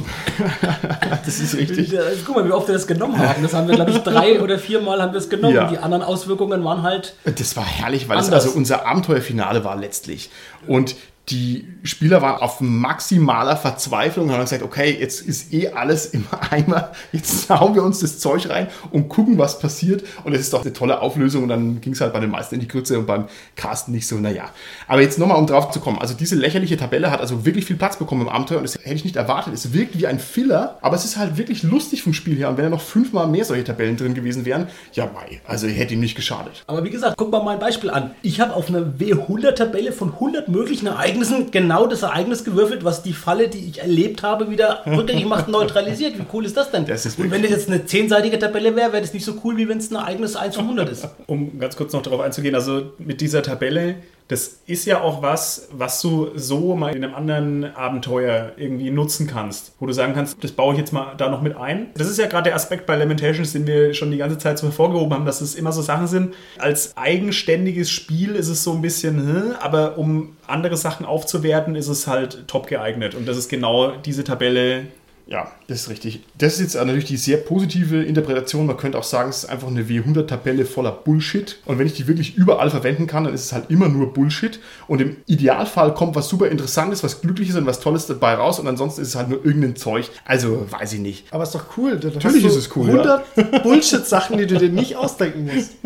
das ist richtig. Guck mal, wie oft wir das genommen haben. Das haben wir, glaube ich, drei oder viermal haben wir es genommen. Ja. Die anderen Auswirkungen waren halt Das war herrlich, weil es Anders. also unser Abenteuerfinale war letztlich. Und die Spieler waren auf maximaler Verzweiflung und haben gesagt, okay, jetzt ist eh alles im Eimer, jetzt hauen wir uns das Zeug rein und gucken, was passiert. Und es ist doch eine tolle Auflösung und dann ging es halt bei den meisten in die Grütze und beim Carsten nicht so, naja. Aber jetzt nochmal, um drauf zu kommen. Also diese lächerliche Tabelle hat also wirklich viel Platz bekommen im Abenteuer und das hätte ich nicht erwartet. Es wirkt wie ein Filler, aber es ist halt wirklich lustig vom Spiel her. Und wenn da noch fünfmal mehr solche Tabellen drin gewesen wären, ja, mei, also hätte ihm nicht geschadet. Aber wie gesagt, guck mal mal ein Beispiel an. Ich habe auf einer W100-Tabelle von 100 möglichen Ereignissen genau das Ereignis gewürfelt, was die Falle, die ich erlebt habe, wieder rückgängig macht, neutralisiert. Wie cool ist das denn? Das ist Und wenn das jetzt eine 10-seitige Tabelle wäre, wäre das nicht so cool, wie wenn es ein Ereignis 1 von 100 ist. Um ganz kurz noch darauf einzugehen, also mit dieser Tabelle, das ist ja auch was, was du so mal in einem anderen Abenteuer irgendwie nutzen kannst, wo du sagen kannst, das baue ich jetzt mal da noch mit ein. Das ist ja gerade der Aspekt bei Lamentations, den wir schon die ganze Zeit so hervorgehoben haben, dass es immer so Sachen sind. Als eigenständiges Spiel ist es so ein bisschen, hm, aber um andere Sachen aufzuwerten, ist es halt top geeignet. Und das ist genau diese Tabelle, Ja, das ist richtig. Das ist jetzt natürlich die sehr positive Interpretation. Man könnte auch sagen, es ist einfach eine W100-Tabelle voller Bullshit. Und wenn ich die wirklich überall verwenden kann, dann ist es halt immer nur Bullshit. Und im Idealfall kommt was super Interessantes, was Glückliches und was Tolles dabei raus. Und ansonsten ist es halt nur irgendein Zeug. Also, weiß ich nicht. Aber ist doch cool. Dann Natürlich hast du ist es cool, ja. 100 Bullshit-Sachen, die du dir nicht ausdenken musst.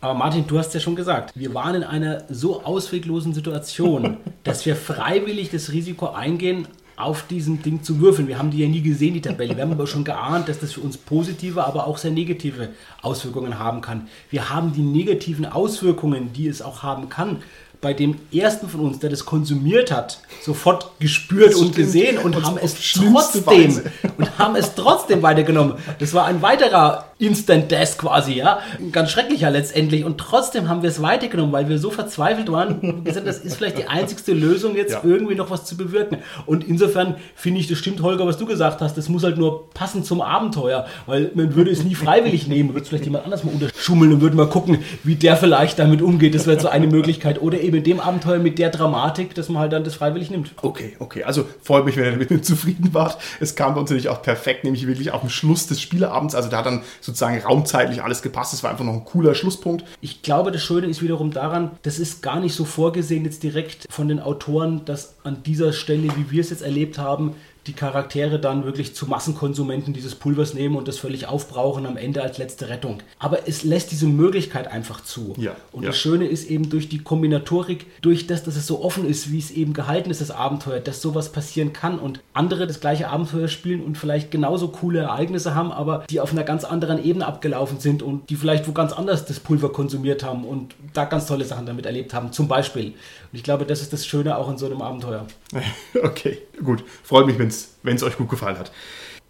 Aber Martin, du hast ja schon gesagt, wir waren in einer so ausweglosen Situation, dass wir freiwillig das Risiko eingehen, auf diesem Ding zu würfeln. Wir haben die ja nie gesehen, die Tabelle. Wir haben aber schon geahnt, dass das für uns positive, aber auch sehr negative Auswirkungen haben kann. Wir haben die negativen Auswirkungen, die es auch haben kann, bei dem ersten von uns, der das konsumiert hat, sofort gespürt und stimmt. gesehen und, Und haben es trotzdem Weise. und haben es trotzdem weitergenommen. Das war ein weiterer Instant Death quasi, ja. Ganz schrecklicher letztendlich. Und trotzdem haben wir es weitergenommen, weil wir so verzweifelt waren und gesagt, das ist vielleicht die einzigste Lösung, jetzt Ja. irgendwie noch was zu bewirken. Und insofern finde ich, das stimmt, Holger, was du gesagt hast. Das muss halt nur passen zum Abenteuer, weil man würde es nie freiwillig nehmen, würde es vielleicht jemand anders mal unterschummeln und würde mal gucken, wie der vielleicht damit umgeht. Das wäre so eine Möglichkeit. Oder eben in dem Abenteuer mit der Dramatik, dass man halt dann das freiwillig nimmt. Okay, okay. Also freut mich, wenn ihr damit zufrieden wart. Es kam uns natürlich auch perfekt, nämlich wirklich auf dem Schluss des Spieleabends. Also da hat dann sozusagen raumzeitlich alles gepasst. Es war einfach noch ein cooler Schlusspunkt. Ich glaube, das Schöne ist wiederum daran, das ist gar nicht so vorgesehen jetzt direkt von den Autoren, dass an dieser Stelle, wie wir es jetzt erlebt haben, die Charaktere dann wirklich zu Massenkonsumenten dieses Pulvers nehmen und das völlig aufbrauchen am Ende als letzte Rettung. Aber es lässt diese Möglichkeit einfach zu. Ja, und ja. das Schöne ist eben durch die Kombinatorik, durch das, dass es so offen ist, wie es eben gehalten ist, das Abenteuer, dass sowas passieren kann und andere das gleiche Abenteuer spielen und vielleicht genauso coole Ereignisse haben, aber die auf einer ganz anderen Ebene abgelaufen sind und die vielleicht wo ganz anders das Pulver konsumiert haben und da ganz tolle Sachen damit erlebt haben, zum Beispiel. Ich glaube, das ist das Schöne auch in so einem Abenteuer. Okay, gut. Freut mich, wenn es euch gut gefallen hat.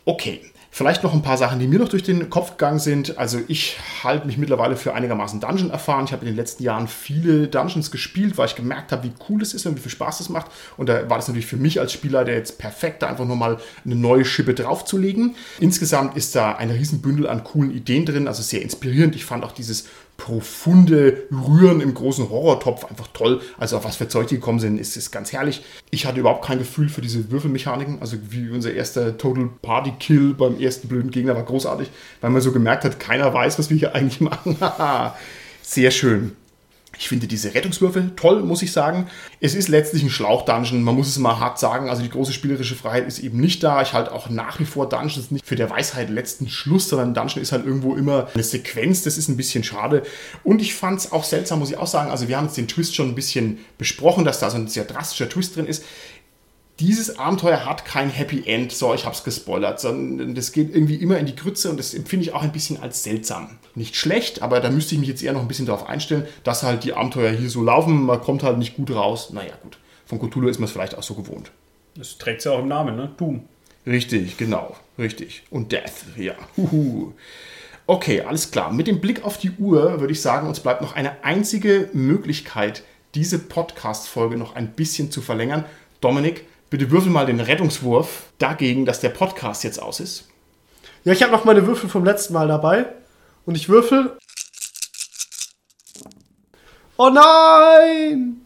Okay, vielleicht noch ein paar Sachen, die mir noch durch den Kopf gegangen sind. Also ich halte mich mittlerweile für einigermaßen Dungeon erfahren. Ich habe in den letzten Jahren viele Dungeons gespielt, weil ich gemerkt habe, wie cool es ist und wie viel Spaß es macht. Und da war das natürlich für mich als Spieler der jetzt perfekt, da einfach nochmal eine neue Schippe draufzulegen. Insgesamt ist da ein Riesenbündel an coolen Ideen drin, also sehr inspirierend. Ich fand auch dieses profunde Rühren im großen Horrortopf einfach toll. Also auf was für Zeug die gekommen sind, ist, ist ganz herrlich. Ich hatte überhaupt kein Gefühl für diese Würfelmechaniken. Also wie unser erster Total Party Kill beim ersten blöden Gegner war großartig, weil man so gemerkt hat, keiner weiß, was wir hier eigentlich machen. Sehr schön. Ich finde diese Rettungswürfel toll, muss ich sagen. Es ist letztlich ein Schlauch-Dungeon, man muss es mal hart sagen. Also die große spielerische Freiheit ist eben nicht da. Ich halte auch nach wie vor Dungeons nicht für der Weisheit letzten Schluss, sondern Dungeon ist halt irgendwo immer eine Sequenz. Das ist ein bisschen schade. Und ich fand es auch seltsam, muss ich auch sagen. Also wir haben jetzt den Twist schon ein bisschen besprochen, dass da so ein sehr drastischer Twist drin ist dieses Abenteuer hat kein Happy End, so ich hab's gespoilert, sondern das geht irgendwie immer in die Grütze und das empfinde ich auch ein bisschen als seltsam. Nicht schlecht, aber da müsste ich mich jetzt eher noch ein bisschen darauf einstellen, dass halt die Abenteuer hier so laufen, man kommt halt nicht gut raus. Naja, gut. Von Cthulhu ist man es vielleicht auch so gewohnt. Das trägt ja auch im Namen, ne? Doom. Richtig, genau, richtig. Und Death, ja. Huhu. Okay, alles klar. Mit dem Blick auf die Uhr würde ich sagen, uns bleibt noch eine einzige Möglichkeit, diese Podcast-Folge noch ein bisschen zu verlängern. Dominik, bitte würfel mal den Rettungswurf dagegen, dass der Podcast jetzt aus ist. Ja, ich habe noch meine Würfel vom letzten Mal dabei. Und ich würfel. Oh nein!